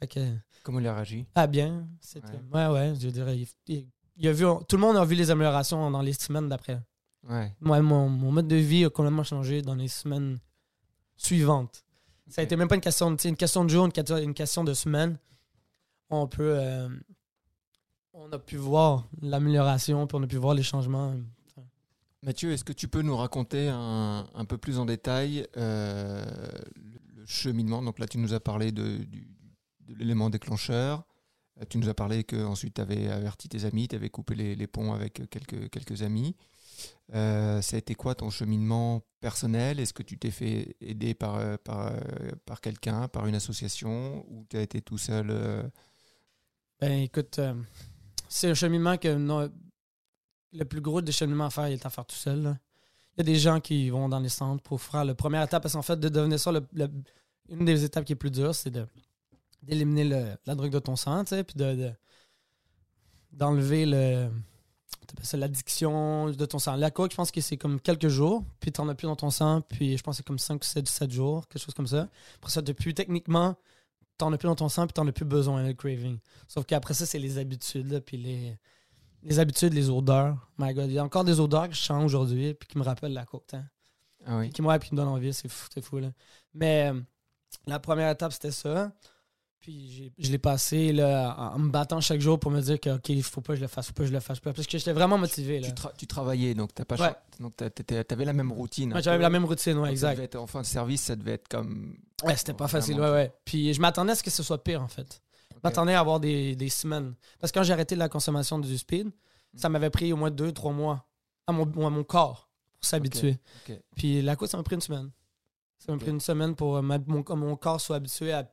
Fait que, Comment il a réagi? ah bien. Ouais. ouais. ouais, je dirais. Il, il- il a vu, tout le monde a vu les améliorations dans les semaines d'après. Ouais. Moi, mon, mon mode de vie a complètement changé dans les semaines suivantes. Ça a été même pas une question, de- une question de jour, une question, une question de semaine. On peut. On a pu voir l'amélioration, puis on a pu voir les changements. Mathieu, est-ce que tu peux nous raconter un, un peu plus en détail euh, le, le cheminement? Donc là, tu nous as parlé de, l'élément déclencheur. Euh, Tu nous as parlé qu'ensuite tu avais averti tes amis, tu avais coupé les, les ponts avec quelques, quelques amis. Euh, ça a été quoi ton cheminement personnel? Est-ce que tu t'es fait aider par, euh, par, par quelqu'un, par une association Ou tu as été tout seul euh, Ben écoute, euh, c'est un cheminement que le plus gros des cheminements à faire, il est à faire tout seul. Il y a des gens qui vont dans les centres pour faire la première étape, parce qu'en fait, de devenir ça, une des étapes qui est plus dure, c'est d'éliminer la drogue de ton sang, puis de, de- d'enlever le l'addiction de ton sang. La coke, je pense que c'est comme quelques jours, puis t'en as plus dans ton sang, puis je pense que c'est comme 5 7, 7 jours, quelque chose comme ça. Après ça, depuis, techniquement, t'en as plus dans ton sang, puis t'en as plus besoin, le craving. Sauf qu'après ça, c'est les habitudes, là, puis les, les habitudes, les odeurs. My God, il y a encore des odeurs que je sens aujourd'hui, puis qui me rappellent la coke, hein. Ah oui. Qui, moi, puis qui me donnent envie, c'est fou, c'est fou, là. Mais euh, la première étape, c'était ça. Puis je l'ai passé là, en me battant chaque jour pour me dire que, OK, il faut pas que je le fasse, faut pas que je le fasse. Parce que j'étais vraiment motivé, là. Tu, tra- tu travaillais, donc tu Ouais. avais la même routine. Ouais, J'avais la même routine, ouais, Donc, ça exact. devait être- en fin de service, ça devait être comme. Ouais, c'était pas facile, ouais, ouais. Puis je m'attendais à ce que ce soit pire, en fait. Je m'attendais à avoir des, des semaines. Parce que quand j'ai arrêté la consommation du speed, ça m'avait pris au moins deux, trois mois à mon, à mon corps pour s'habituer. Ok, ok. Puis la course, ça m'a pris une semaine. Ça m'a pris une semaine pour ma- mon, mon corps soit habitué à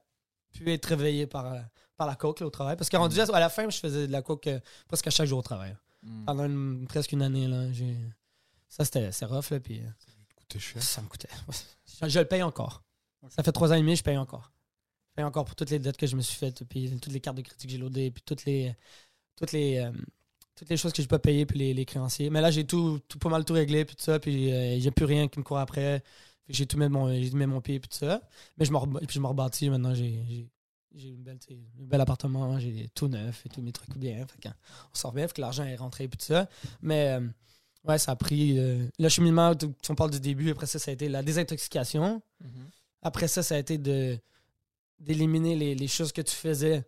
plus être réveillé par, euh, par la coke là, au travail. Parce qu'à rendu à la fin, je faisais de la coke euh, presque à chaque jour au travail. Hmm. Pendant une- presque une année. Là, j'ai- ça, c'était c'est rough. Là, puis, euh, Coûtait cher. ça me coûtait. Je, je le paye encore. Ça fait trois ans et demi, je paye encore. Je paye encore pour toutes les dettes que je me suis faites, puis toutes les cartes de crédit que j'ai loadées, puis toutes les, toutes les, euh, toutes les choses que je peux payer, puis les, les créanciers. Mais là, j'ai tout, tout pas mal tout réglé, puis tout ça, puis euh, j'ai plus rien qui me court après. J'ai tout mis mon, j'ai mis mon pied, puis tout ça. Mais je me, je me rebâtis maintenant. J'ai, une belle, un bel appartement, j'ai tout neuf et tous mes trucs bien. Fait on sort bien, fait que l'argent est rentré, puis tout ça. Mais euh, ouais, ça a pris euh, le cheminement. tu- On parle du début, après ça, ça a été la désintoxication. Mhm. Après ça, ça a été de d'éliminer les, les choses que tu faisais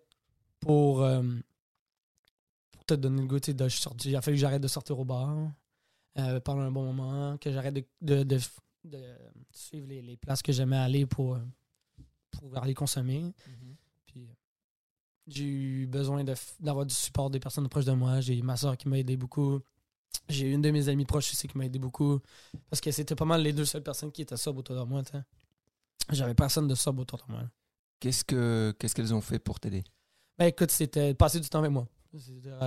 pour, euh, pour te donner le goût. Il a fallu que j'arrête de sortir au bar euh, pendant un bon moment, que j'arrête de, de, de- de suivre les, les places que j'aimais aller pour, euh, pour aller consommer. Mhm. Puis euh, j'ai eu besoin d'avoir du support des personnes proches de moi. J'ai ma soeur qui m'a aidé beaucoup. J'ai une de mes amies proches aussi qui m'a aidé beaucoup. Parce que c'était pas mal les deux seules personnes qui étaient sobres autour de moi. J'avais personne de sobre autour de moi. Qu'est-ce que qu'est-ce qu'elles ont fait pour t'aider? Ben écoute, c'était passer du temps avec moi.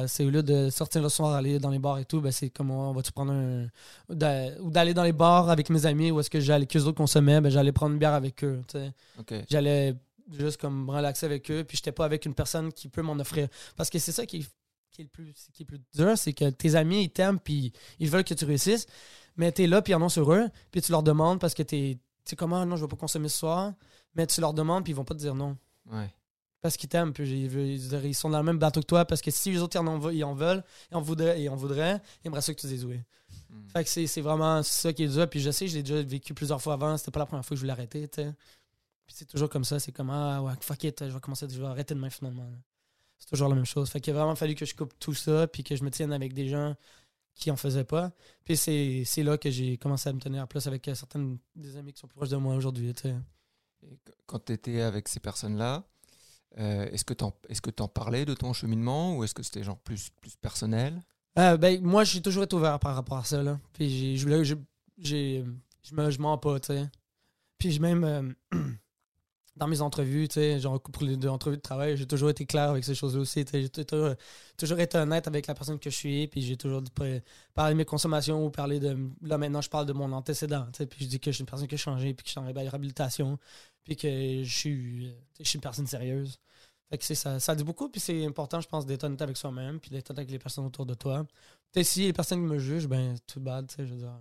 C'est- au lieu de sortir le soir, aller dans les bars et tout, ben c'est comme on va-tu prendre un. ou d'a- Ou d'aller dans les bars avec mes amis où est-ce que j'allais, qu'eux autres consommaient, ben j'allais prendre une bière avec eux. J'allais juste comme me relaxer avec eux, puis j'étais pas avec une personne qui peut m'en offrir. Parce que c'est ça qui est, qui est le plus, qui est plus dur, c'est que tes amis, ils t'aiment, puis ils veulent que tu réussisses, mais t'es là, puis ils en ont sur eux, puis tu leur demandes parce que t'es. Tu sais comment, non, je vais pas consommer ce soir, mais tu leur demandes, puis ils vont pas te dire non. Ouais. Parce qu'ils t'aiment, puis ils, sont dans le même bateau que toi, parce que si les autres ils en, ve- ils en veulent, ils en voudraient, et en voudraient, ils aimeraient ça que tu dises oui. Mm. Fait que c'est vraiment ça qui est dur. Puis je sais, je l'ai déjà vécu plusieurs fois avant. C'était pas la première fois que je voulais arrêter. Puis c'est toujours comme ça. C'est comme, ah ouais, fuck it, je vais commencer, je vais arrêter demain finalement. C'est toujours la même chose. Fait qu'il a vraiment fallu que je coupe tout ça, puis que je me tienne avec des gens qui en faisaient pas. Puis c'est là que j'ai commencé à me tenir plus avec euh, certaines des amis qui sont plus proches de moi aujourd'hui, quand tu étais avec ces personnes-là, euh, est-ce que tu en, que t'en parlais de ton cheminement ou est-ce que c'était genre plus, plus personnel? Euh, ben, moi, j'ai toujours été ouvert par rapport à ça. Là. Puis je, je, me, je mens pas, tu sais. Puis même, euh, dans mes entrevues, tu sais, genre pour les entrevues de travail, j'ai toujours été clair avec ces choses-là aussi. J'ai toujours, toujours été honnête avec la personne que je suis. Puis j'ai toujours pas- parler de mes consommations ou parler de. Là, maintenant, je parle de mon antécédent. Puis je dis que je suis une personne qui a changé, puis que je suis en réhabilitation. Puis que je suis, je suis une personne sérieuse. Fait que c'est ça, ça dit beaucoup, puis c'est important, je pense, d'être honnête avec soi-même, puis d'être honnête avec les personnes autour de toi. Tu sais, si les personnes me jugent, ben, tout bad, tu sais, je veux dire.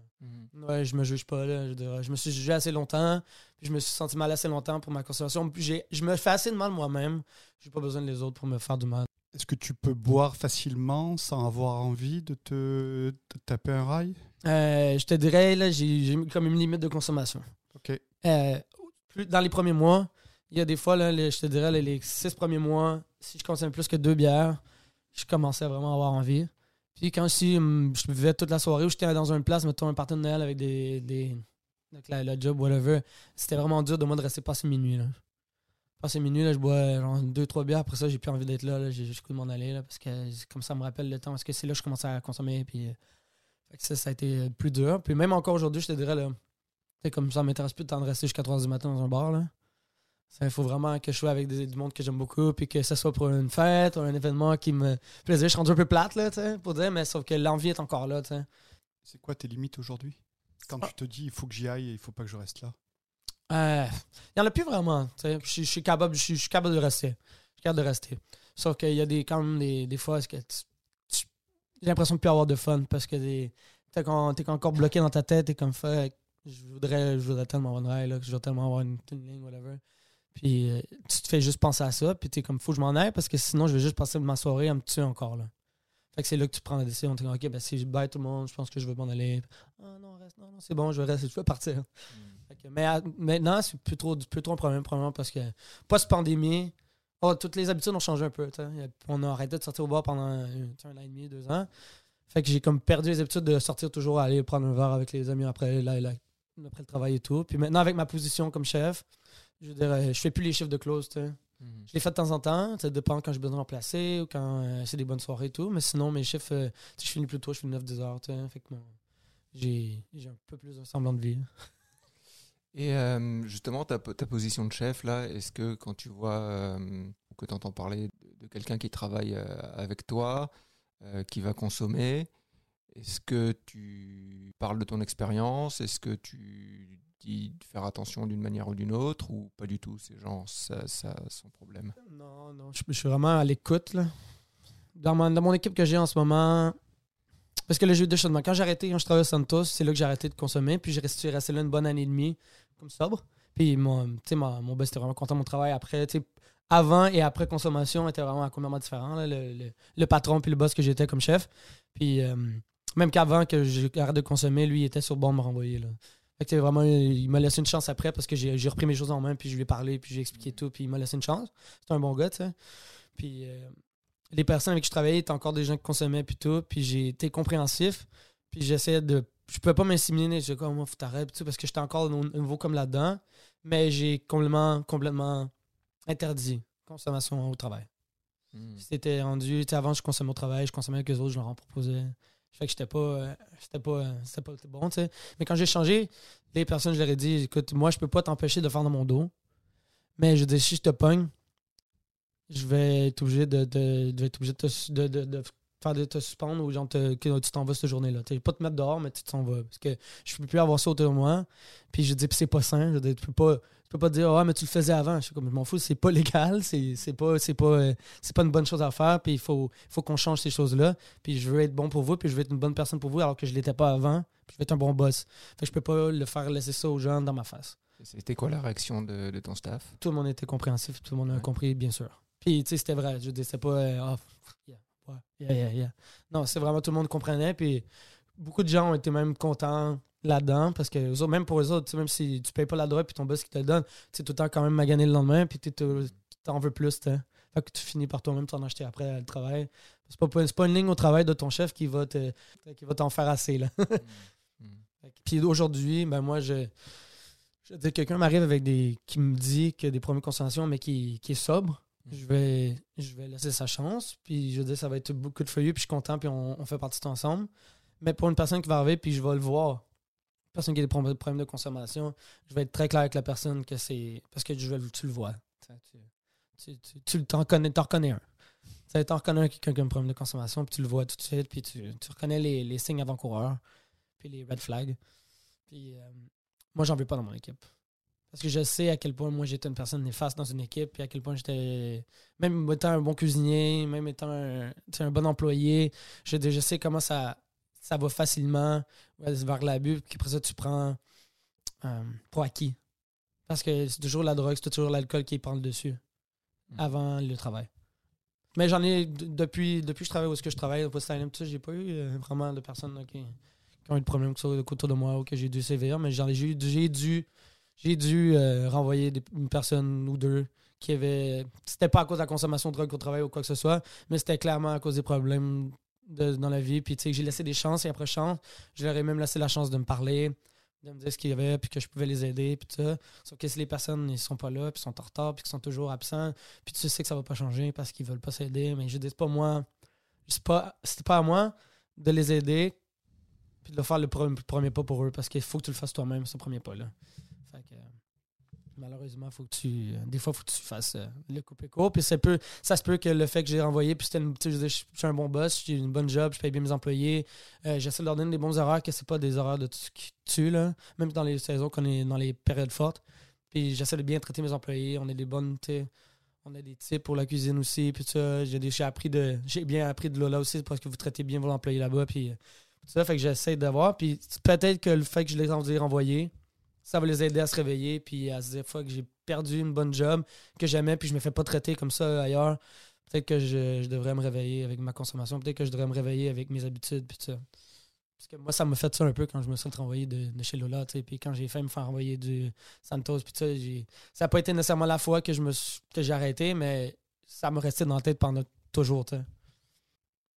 Ouais, je me juge pas, là. Je, veux dire, je me suis jugé assez longtemps, puis je me suis senti mal assez longtemps pour ma consommation. Puis j'ai- je me fais assez de mal moi-même. J'ai pas besoin de les autres pour me faire du mal. Est-ce que tu peux boire facilement sans avoir envie de te, taper un rail? Euh, je te dirais, là, j'ai comme une limite de consommation. Ok. Euh, dans les premiers mois, il y a des fois, là, je te dirais, les, six premiers mois, si je consomme plus que deux bières, je commençais à vraiment avoir envie. Puis quand si, hum, je vivais toute la soirée ou j'étais dans une place, mettons un party de avec des, des avec la, la job, whatever, c'était vraiment dur de moi de rester passer minuit. Là. Passer minuit, là, je bois genre deux, trois bières. Après ça, j'ai plus envie d'être là. là. J'ai juste goût de m'en aller là, parce que comme ça me rappelle le temps. Parce que c'est là que je commençais à consommer. Puis, euh, que ça, ça a été plus dur. Puis même encore aujourd'hui, je te dirais, là, c'est comme ça m'intéresse plus de temps de rester jusqu'à 3 h du matin dans un bar. Là. Il faut vraiment que je sois avec des- du monde que j'aime beaucoup, puis que ce soit pour une fête ou un événement qui me plaisait. Je suis rendu un peu plate, là, sais, pour dire, mais sauf que l'envie est encore là, sais. C'est quoi tes limites aujourd'hui? Quand Ah. tu te dis il faut que j'y aille et il faut pas que je reste là. Euh, Il y en a plus vraiment, sais. Je suis- capable, je suis- capable de rester. Je suis capable de rester. Sauf qu'il y a des, quand même des, des fois, que j'ai l'impression de plus avoir de fun parce que t'es t'es encore bloqué dans ta tête, t'es comme fait, je voudrais, je voudrais tellement avoir une rail, là, que je voudrais tellement avoir une, une ligne, whatever. Puis euh, tu te fais juste penser à ça, puis t'es comme, faut que je m'en aille parce que sinon je vais juste passer ma soirée à me tuer encore, là. Fait que c'est là que tu prends la décision. T'es comme, ok, ben si je bye tout le monde, je pense que je vais m'en aller. Ah non, reste, non, non, c'est bon, je vais rester, je vais partir. Fait que, mais à- maintenant, c'est plus trop, plus trop un problème, probablement parce que post-pandémie, oh, toutes les habitudes ont changé un peu. t'sais. On a arrêté de sortir au bar pendant un, un an et demi, deux ans. Fait que j'ai comme perdu les habitudes de sortir toujours, aller prendre un verre avec les amis après, là, là, après le travail et tout. Puis maintenant, avec ma position comme chef, je euh, je fais plus les chiffres de close. Mhm. Je les fais de temps en temps. Ça dépend quand j'ai besoin de remplacer ou quand euh, c'est des bonnes soirées et tout. Mais sinon, mes chiffres, euh, je finis plus tôt, je finis 9-10 heures. Fait que j'ai un peu plus un semblant de vie. Et euh, justement, ta, ta position de chef, là, est-ce que quand tu vois euh, ou que tu entends parler de, de quelqu'un qui travaille avec toi, qui va consommer, est-ce que tu parles de ton expérience? Est-ce que tu dis de faire attention d'une manière ou d'une autre Ou pas du tout? C'est genre, ça, ça, son problème. Non, non, je, je suis vraiment à l'écoute. Dans, mon- dans mon équipe que j'ai en ce moment, parce que le jeu de chaudement, quand j'ai arrêté, quand je travaillais à Santos, c'est là que j'ai arrêté de consommer. Puis j'ai resté, resté là une bonne année et demie, comme sobre. Puis mon, mon, mon boss était vraiment content de mon travail. Après, tu sais, avant et après consommation était vraiment complètement différent. là, le, le- le patron puis le boss que j'étais comme chef. Puis euh, même qu'avant que j'ai arrêté de consommer, lui, il était sur le de me renvoyer. Là. Fait que, vraiment, il m'a laissé une chance après parce que j'ai repris mes choses en main, puis je lui ai parlé, puis j'ai expliqué tout, puis il m'a laissé une chance. C'est un bon gars, tu sais. Puis euh, les personnes avec qui je travaillais étaient encore des gens qui consommaient, puis tout, puis j'ai été compréhensif, puis j'essayais de. Je pouvais pas m'inséminer, j'ai comme, moi, faut t'arrêter, tout, parce que j'étais encore au nouveau comme là-dedans, mais j'ai complètement, complètement interdit consommation au travail. Mhm. C'était rendu, tu sais, avant, je consommais au travail, je consommais avec eux autres, je leur en proposais. Fait que j'étais pas, euh, c'était pas, euh, c'était pas bon, tu sais. Mais quand j'ai changé, les personnes, je leur ai dit, écoute, moi, je peux pas t'empêcher de faire dans mon dos. Mais je dis, si je te pogne, je vais être obligé de, de, de être de- de faire de te suspendre ou genre te- que tu t'en vas cette journée-là. Pas te mettre dehors, mais tu t'en vas. Parce que je peux plus avoir ça autour de moi. Puis je dis, puis c'est pas sain. Je dire, tu peux pas, tu peux pas dire, ah, mais tu le faisais avant. Je suis comme, je m'en fous, c'est pas légal. C'est c'est pas, c'est pas, euh, c'est pas une bonne chose à faire. Puis il faut, faut qu'on change ces choses-là. Puis je veux être bon pour vous. Puis je veux être une bonne personne pour vous alors que je l'étais pas avant. Puis je veux être un bon boss. Fait que je peux pas le faire laisser ça aux gens dans ma face C'était quoi la réaction de, de ton staff? Tout le monde était compréhensif, tout le monde a compris, bien sûr. Puis, tu sais, c'était vrai. Je veux dire, c'était pas. euh, Ah, yeah, ouais, yeah, yeah, yeah. Non, c'est vraiment tout le monde comprenait. Puis, beaucoup de gens ont été même contents là-dedans parce que, autres, même pour eux autres, tu sais, même si tu payes pas la drogue puis ton boss qui te le donne, tu sais, tout le temps quand même magané le lendemain puis tu t'en veux plus. Fait que tu finis par toi-même t'en acheter après le travail. C'est pas, c'est pas une ligne au travail de ton chef qui va te, qui va t'en faire assez, là. Fait que- Puis aujourd'hui, ben moi, je. Je quelqu'un m'arrive avec des. qui me dit que des premières consommations, mais qui, qui est sobre. Je vais, je vais laisser sa chance. Puis je dire, ça va être beaucoup de feuillus, puis je suis content, puis on, fait partie de tout ensemble. Mais pour une personne qui va arriver, puis je vais le voir, personne qui a des problèmes de consommation, je vais être très clair avec la personne que c'est. Parce que tu le vois. Tu, tu, tu, connais, reconnais un. Tu t'en reconnais un qui a un problème de consommation, puis tu le vois tout de suite, puis tu, tu reconnais les, les signes avant-coureurs, puis les red flags. Puis euh, moi, j'en veux pas dans mon équipe. Parce que je sais à quel point moi j'étais une personne néfaste dans une équipe, puis à quel point j'étais. Même étant un bon cuisinier, même étant un, un bon employé, je, je sais comment ça, ça va facilement vers l'abus, puis après ça, tu prends euh, pour acquis. Parce que c'est toujours la drogue, c'est toujours l'alcool qui prend le dessus Mm. avant le travail. Mais j'en ai, depuis, depuis que je travaille où est-ce que je travaille, au poste ALM, tout ça, j'ai pas eu euh, vraiment de personnes là, qui, qui ont eu de ça autour de moi ou que j'ai dû sévère, mais j'en ai j'ai dû, j'ai dû euh, renvoyer une personne ou deux qui avait. C'était pas à cause de la consommation de drogue au travail ou quoi que ce soit, mais c'était clairement à cause des problèmes dans la vie. Puis tu sais, j'ai laissé des chances et après chance, je leur ai même laissé la chance de me parler, de me dire ce qu'il y avait, puis que je pouvais les aider, puis tout ça. Sauf que si les personnes ils sont pas là, puis sont en retard, puis qu'ils sont toujours absents, puis tu sais que ça va pas changer parce qu'ils veulent pas s'aider, mais je dis c'est pas moi, c'est pas, pas à moi de les aider, puis de faire le pre- premier pas pour eux, parce qu'il faut que tu le fasses toi-même, ce premier pas là. Fait que, malheureusement, faut que tu, des fois, faut que tu fasses euh, le couper court, puis ça peut, ça se peut que le fait que j'ai renvoyé, puis c'était, une- je je suis un bon boss, j'ai une bonne job, je paye bien mes employés, euh, j'essaie de leur donner des bons horaires, que c'est pas des horaires de tu- qui tuent, là, même dans les saisons qu'on est dans les périodes fortes. Puis j'essaie de bien traiter mes employés. On a des bonnes, on a des tips pour la cuisine aussi. Puis tout ça, j'ai appris de, j'ai bien appris de Lola aussi parce que vous traitez bien vos employés là-bas. Puis tout ça, fait que j'essaie d'avoir. Puis peut-être que le fait que je les ai renvoyés, ça va les aider à se réveiller. Puis à se dire, fuck, j'ai perdu une bonne job que j'aimais. Puis je me fais pas traiter comme ça ailleurs. Peut-être que je, je devrais me réveiller avec ma consommation. Peut-être que je devrais me réveiller avec mes habitudes. Puis tout ça. Parce que moi, ça m'a fait ça un peu quand je me suis fait renvoyer de, de chez Lola, tu sais. Puis quand j'ai fait me faire renvoyer du Santos, puis ça, ça n'a pas été nécessairement la fois que je me que j'ai arrêté, mais ça me restait dans la tête pendant toujours, tu sais.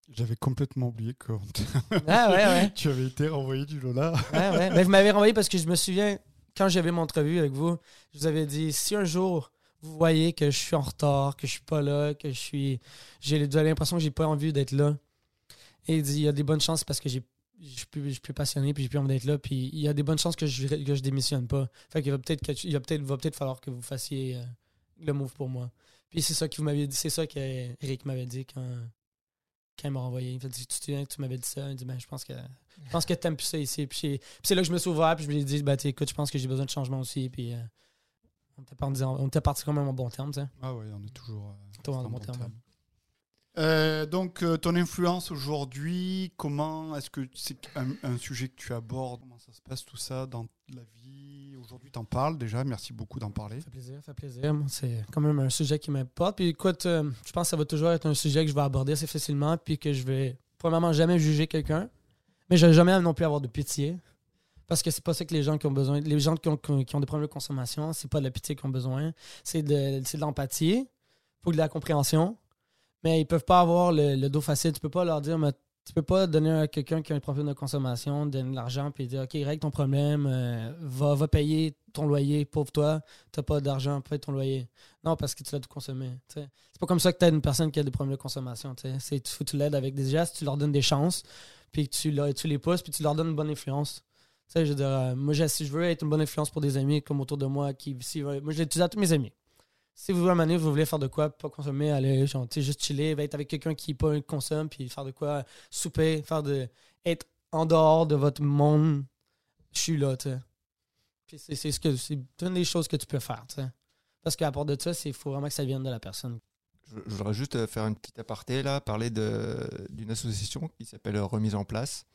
J'avais complètement oublié que Ah ouais, ouais. tu avais été renvoyé du Lola. ouais, ouais. Mais vous m'avez renvoyé parce que je me souviens, quand j'avais mon entrevue avec vous, je vous avais dit si un jour vous voyez que je suis en retard, que je suis pas là, que je suis. J'ai l'impression que j'ai pas envie d'être là. Et il dit il y a des bonnes chances parce que j'ai. Je suis, plus, passionné puis j'ai plus envie d'être là puis il y a des bonnes chances que je que je démissionne pas. Fait qu'il va peut-être il va peut-être va peut-être falloir que vous fassiez euh, le move pour moi. Puis c'est ça que vous m'aviez dit, c'est ça qu'Eric m'avait dit quand quand il m'a renvoyé. Il m'a dit Tu tu m'avais dit ça? Il dit ben, Je pense que je pense que t'aimes plus ça ici. Puis, c'est là que je me suis ouvert. Puis je lui ai dit ben, écoute, je pense que j'ai besoin de changement aussi. Puis euh, on était parti quand même en bon terme. tu sais. Ah ouais, on est toujours, euh, Toujours en en bon bon terme. terme. Euh, donc, euh, ton influence aujourd'hui, comment est-ce que c'est un, sujet que tu abordes? Comment ça se passe tout ça dans la vie? Aujourd'hui, t'en parles déjà. Merci beaucoup d'en parler. Ça fait plaisir, ça fait plaisir. C'est quand même un sujet qui m'importe. Puis écoute, euh, je pense que ça va toujours être un sujet que je vais aborder assez facilement. Puis que je vais, premièrement, jamais juger quelqu'un. Mais je vais jamais non plus avoir de pitié. Parce que c'est pas ça que les gens qui ont besoin. Les gens qui ont, qui ont- des problèmes de consommation, c'est pas de la pitié qu'ils ont besoin. C'est de, de l'empathie. faut de la compréhension. Mais ils peuvent pas avoir le, le dos facile. Tu peux pas leur dire, mais tu peux pas donner à quelqu'un qui a un problème de consommation, donner de l'argent, puis dire, OK, règle ton problème, euh, va, va payer ton loyer, pauvre toi, t'as pas d'argent, paye ton loyer. Non, parce que tu l'as tout consommé. C'est pas comme ça que tu une personne qui a des problèmes de consommation. tu Tu, l'aides avec des gestes, tu leur donnes des chances, puis tu, tu les pousses, puis tu leur donnes une bonne influence. Je veux dire, euh, moi, si je veux être une bonne influence pour des amis comme autour de moi, qui, si, moi, je l'utilise à tous mes amis. Si vous voulez un moment donné, vous voulez faire de quoi, pas consommer, aller genre, juste chiller, être avec quelqu'un qui pas consomme, puis faire de quoi, souper, faire de. être en dehors de votre monde, je suis là, tu sais. Puis c'est ce c'est une des choses que tu peux faire, tu sais. Parce qu'à part de ça, il faut vraiment que ça vienne de la personne. Je, voudrais juste euh, faire une petite aparté là, parler d'une association qui s'appelle Remise en place.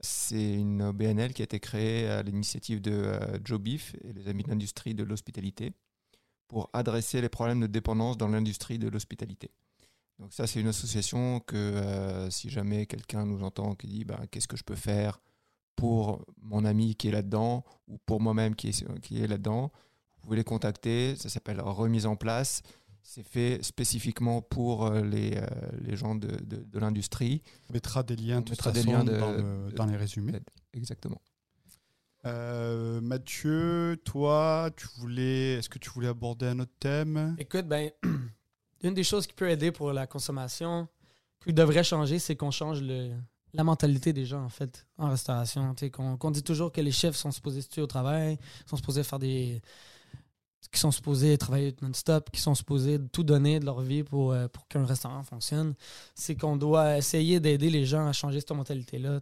C'est une OBNL qui a été créée à l'initiative de euh, Joe Beef et les amis de l'industrie de l'hospitalité pour adresser les problèmes de dépendance dans l'industrie de l'hospitalité. Donc ça, c'est une association que euh, si jamais quelqu'un nous entend qui dit bah, qu'est-ce que je peux faire pour mon ami qui est là-dedans ou pour moi-même qui est, qui est là-dedans, vous pouvez les contacter. Ça s'appelle Remise en place. C'est fait spécifiquement pour euh, les, euh, les gens de, de, de l'industrie. On mettra des liens, On de toute mettra des liens le- dans les résumés. Exactement. Euh, Mathieu, toi, tu voulais, est-ce que tu voulais aborder un autre thème? Écoute, ben, une des choses qui peut aider pour la consommation, qui devrait changer, c'est qu'on change le, la mentalité des gens, en fait, en restauration. Qu'on dit toujours que les chefs sont supposés se tuer au travail, sont supposés faire des. qui sont supposés travailler non-stop, qui sont supposés tout donner de leur vie pour, euh, pour qu'un restaurant fonctionne. C'est qu'on doit essayer d'aider les gens à changer cette mentalité-là.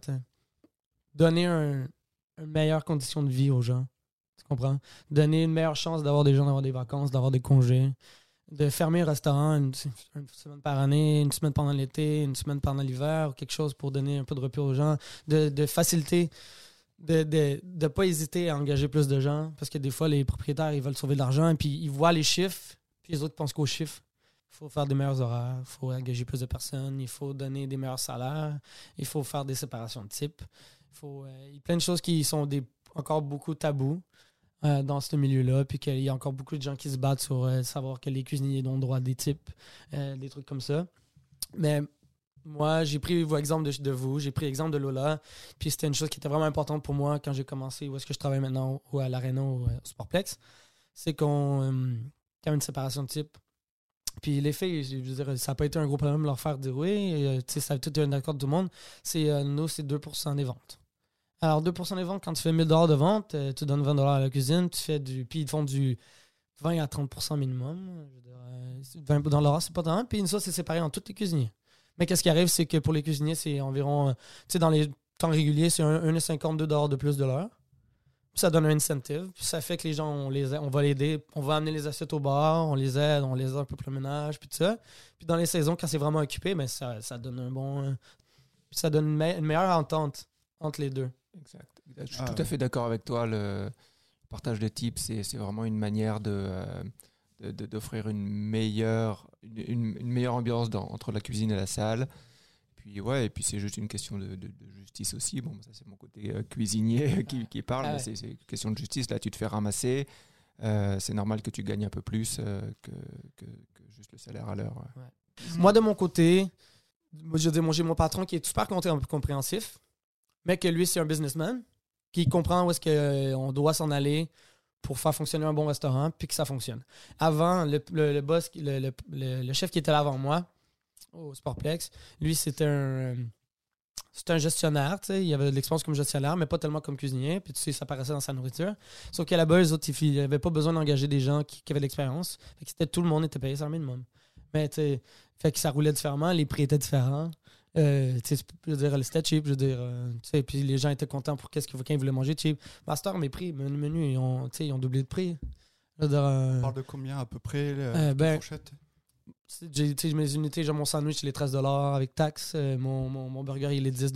Donner un, une meilleure condition de vie aux gens. Tu comprends? Donner une meilleure chance d'avoir des gens, d'avoir des vacances, d'avoir des congés de fermer un restaurant une, semaine par année, une semaine pendant l'été, une semaine pendant l'hiver, quelque chose pour donner un peu de repos aux gens, de, faciliter, de ne pas hésiter à engager plus de gens, parce que des fois, les propriétaires, ils veulent sauver de l'argent, et puis ils voient les chiffres, puis les autres pensent qu'aux chiffres. Il faut faire des meilleurs horaires, il faut engager plus de personnes, il faut donner des meilleurs salaires, il faut faire des séparations de type. Euh, il y a plein de choses qui sont encore beaucoup tabous euh, dans ce milieu-là, puis qu'il y a encore beaucoup de gens qui se battent sur euh, savoir que les cuisiniers ont droit des types, des trucs comme ça. Mais moi, j'ai pris vos exemples de, de vous, j'ai pris l'exemple de Lola, puis c'était une chose qui était vraiment importante pour moi quand j'ai commencé, où est-ce que je travaille maintenant, ou à l'Arena, ou au Sportplex, c'est qu'on a une séparation de type. Puis les ça n'a pas été un gros problème de leur faire dire oui, euh, tu sais, ça tout un accord de tout le monde. C'est, euh, nous, c'est 2% des ventes. Alors, 2% des ventes, quand tu fais 1000 de vente, euh, tu donnes 20 à la cuisine, tu fais du. Puis ils te font du 20 à 30% minimum. Je veux dire, euh, 20 dans c'est pas tant. Puis ça, c'est séparé en tous les cuisiniers. Mais qu'est-ce qui arrive, c'est que pour les cuisiniers, c'est environ. Tu sais, dans les temps réguliers, c'est 1,52 de plus de l'heure. Puis ça donne un incentive. Puis ça fait que les gens, on, les a- on va l'aider. On va amener les assiettes au bar, on les aide, on les aide un peu pour le ménage, puis tout ça. Puis dans les saisons, quand c'est vraiment occupé, mais ça, ça donne un bon. euh, puis ça donne une, me- une meilleure entente entre les deux. Exact. Je suis Ah tout ouais. à fait d'accord avec toi. Le partage de tips, c'est c'est vraiment une manière de, euh, de- de- d'offrir une meilleure, une, une- une meilleure ambiance dans- entre la cuisine et la salle. Puis ouais, et puis c'est juste une question de, de- de justice aussi. Bon, ça c'est mon côté euh, cuisinier qui, qui parle, Ah ouais. c'est, une question de justice. Là, tu te fais ramasser. Euh, c'est normal que tu gagnes un peu plus euh, que, que- que juste le salaire à l'heure. ouais. Moi, de mon côté, j'ai mon patron qui est super compréhensif, mais que lui, c'est un businessman qui comprend où est-ce qu'on doit s'en aller pour faire fonctionner un bon restaurant, puis que ça fonctionne. Avant, le, le- le boss, le- le chef qui était là avant moi, au Sportplex, lui, c'était un... euh, C'était un gestionnaire, tu sais, il avait de l'expérience comme gestionnaire, mais pas tellement comme cuisinier, puis tu sais, ça paraissait dans sa nourriture. Sauf qu'à là-bas, les autres, ils n'avaient pas besoin d'engager des gens qui, qui avaient de l'expérience. Fait que c'était tout le monde était payé sur le minimum. Mais tu sais, fait que ça roulait différemment, les prix étaient différents. Euh, tu sais, je veux dire, c'était cheap, je veux dire, euh, tu sais, puis les gens étaient contents pour qu'est-ce qu'ils voulaient manger cheap. Master, mes prix, menu, menu ils, ont, tu sais, ils ont doublé de prix. Dire, euh, On parle de combien à peu près la Euh, ben, fourchette j'ai tu mes unités, j'ai mon sandwich, il est 13 avec taxe. euh, mon, mon, mon burger, il est 10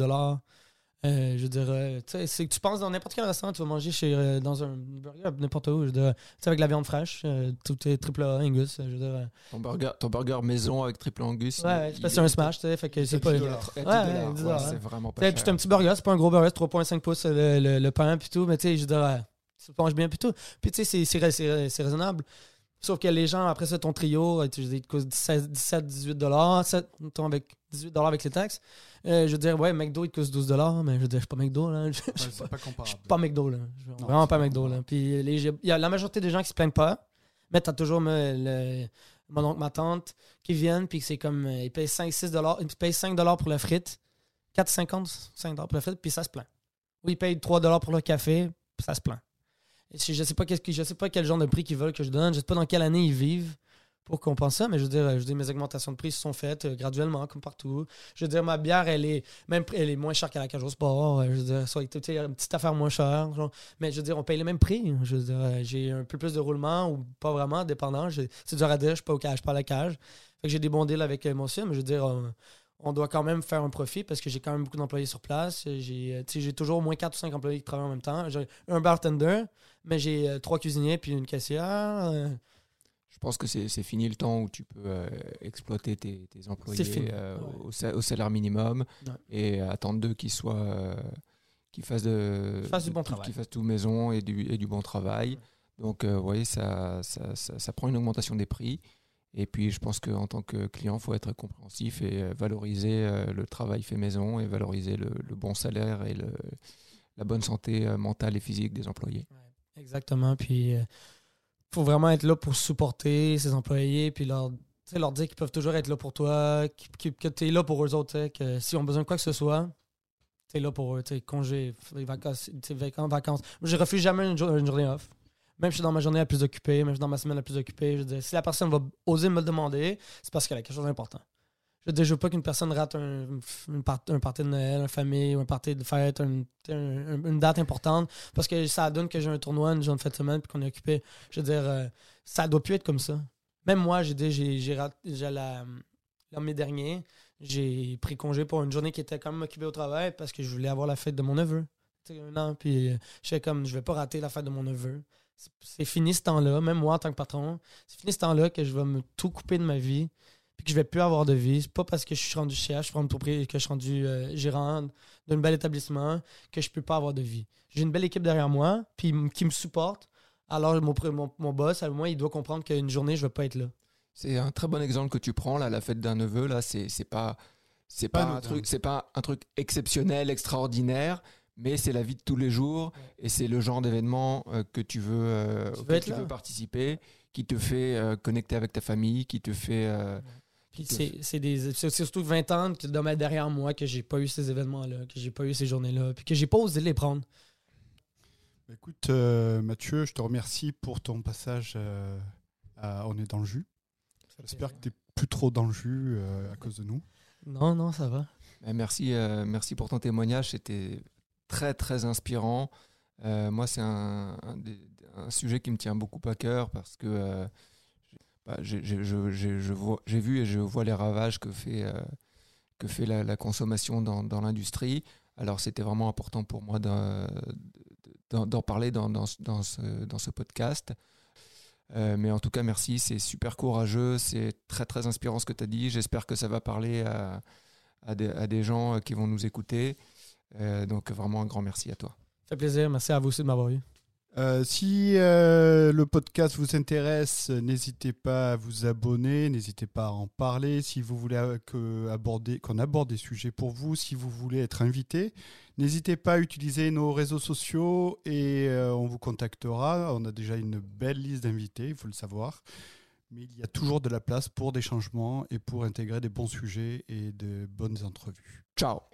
euh, je veux dire, euh, tu sais, c'est que tu penses dans n'importe quel restaurant, tu vas manger chez, euh, dans un burger, n'importe où. Je veux dire, tu sais, avec la viande fraîche, tout est triple A, Angus. Je veux dire, Ton, burger, ton burger maison avec triple angus. ouais, c'est un smash, tu sais, fait que c'est pas. 10 tu dollars. Ouais, Ouais, 10 dollars. c'est vraiment pas c'est un petit burger, c'est pas un gros burger, c'est 3,5 pouces le, le, le pain, puis tout, mais tu sais, je veux dire, ça mange bien, puis tout. Puis tu sais, c'est raisonnable. Sauf que les gens, après ça, ton trio, euh, tu te coûte 17, 17 18 dollars, avec 18 dollars avec les taxes. Euh, je veux dire, ouais, McDo, il te coûte 12 dollars, mais je veux dire, je suis pas McDo, là. Je, Ouais, je pas, pas je suis comparable. pas McDo, là. Je suis Non, vraiment pas McDo, là. comparable. Puis les- il y a la majorité des gens qui se plaignent pas, mais t'as toujours le- mon oncle, ma tante qui viennent, puis c'est comme, euh, ils payent 5, 6 dollars, ils payent 5 dollars pour la frite, 4,50, 5 dollars pour la frite, puis ça se plaint. Ou ils payent 3 dollars pour le café, puis ça se plaint. Je ne sais, sais pas quel genre de prix qu'ils veulent que je donne. Je sais pas dans quelle année ils vivent pour qu'on pense ça, mais je veux dire, mes augmentations de prix se sont faites euh, graduellement, comme partout. Je veux dire, ma bière, elle est même elle est moins chère qu'à la cage au sport. Euh, Je veux dire, tu sais, une petite affaire moins chère. Mais je veux dire, on paye les mêmes prix. Je veux dire, euh, j'ai un peu plus de roulement ou pas vraiment, dépendant. C'est dur à dire, je suis pas au cage, pas à la cage. Fait que j'ai des bons deals avec mon monsieur, mais je veux dire, euh, on doit quand même faire un profit parce que j'ai quand même beaucoup d'employés sur place. J'ai toujours au moins 4 ou 5 employés qui travaillent en même temps. J'ai un bartender, mais j'ai euh, trois cuisiniers puis une caissière. euh, Je pense que c'est fini le temps où tu peux euh, exploiter tes, tes employés fini, euh, ouais. au, sa- au salaire minimum Ouais. et attendre d'eux qu'ils soient euh, qu'ils fassent de du bon tout- travail. qu'ils fassent tout maison et du, et du bon travail. Donc, vous voyez, ça, ça, ça, ça prend une augmentation des prix. Et puis, je pense qu'en tant que client, il faut être compréhensif et valoriser le travail fait maison et valoriser le, le bon salaire et le, la bonne santé mentale et physique des employés. Exactement. Puis, il faut vraiment être là pour supporter ses employés, puis leur, leur dire qu'ils peuvent toujours être là pour toi, qui- que tu es là pour eux autres, que s'ils ont besoin de quoi que ce soit, tu es là pour eux. les vacances, vacances, je refuse jamais une, une journée off. Même si je suis dans ma journée la plus occupée, même si je suis dans ma semaine la plus occupée, je dire, si la personne va oser me le demander, c'est parce qu'elle a quelque chose d'important. Je veux dire, je veux pas qu'une personne rate un, une part- un party de Noël, une famille, un party de fête, un- un- une date importante, parce que ça donne que j'ai un tournoi une journée de fête semaine, puis qu'on est occupé. Je veux dire, euh, ça doit plus être comme ça. Même moi, j'ai dit, j'ai, la, l'an mai dernier, j'ai pris congé pour une journée qui était quand même occupée au travail parce que je voulais avoir la fête de mon neveu. Un an, puis euh, je comme, je vais pas rater la fête de mon neveu. C'est fini ce temps-là, même moi en tant que patron, c'est fini ce temps-là que je vais me tout couper de ma vie, puis que je vais plus avoir de vie. C'est pas parce que je suis rendu chef, je suis rendu que je suis rendu euh, gérant d'un bel établissement que je peux pas avoir de vie. J'ai une belle équipe derrière moi, puis qui me supporte. Alors mon, mon, mon boss, à moi, il doit comprendre qu'une journée, je vais pas être là. C'est un très bon exemple que tu prends là, la fête d'un neveu là, c'est c'est pas c'est Pas pas, un truc c'est pas un truc exceptionnel, extraordinaire, mais c'est la vie de tous les jours et c'est le genre d'événement euh, que tu veux euh, Tu veux participer, qui te fait euh, connecter avec ta famille, qui te fait euh, Puis c'est c'est des c'est surtout 20 ans que de mettre derrière moi que j'ai pas eu ces événements-là, que j'ai pas eu ces journées-là, puis que j'ai pas osé les prendre. Écoute, euh, Mathieu, je te remercie pour ton passage euh, à On est dans le jus. J'espère que tu n'es plus trop dans le jus euh, à cause de nous. Non, non, ça va. Ben, merci, euh, merci pour ton témoignage. C'était très, très inspirant. Euh, moi, c'est un, un des- un sujet qui me tient beaucoup à cœur parce que euh, bah, j'ai vu et je vois les ravages que fait, euh, que fait la, consommation dans, l'industrie. Alors, c'était vraiment important pour moi d'en parler dans, dans, ce- dans ce, podcast. Euh, mais en tout cas, merci. C'est super courageux. C'est très, très inspirant ce que tu as dit. J'espère que ça va parler à des, gens euh, qui vont nous écouter. Donc vraiment un grand merci à toi. Ça fait plaisir. Merci à vous aussi de m'avoir eu. Euh, si euh, le podcast vous intéresse, n'hésitez pas à vous abonner, n'hésitez pas à en parler. Si vous voulez euh, qu'on aborde des sujets pour vous, si vous voulez être invité, n'hésitez pas à utiliser nos réseaux sociaux et on vous contactera. On a déjà une belle liste d'invités, il faut le savoir. Mais il y a toujours de la place pour des changements et pour intégrer des bons sujets et de bonnes entrevues. Ciao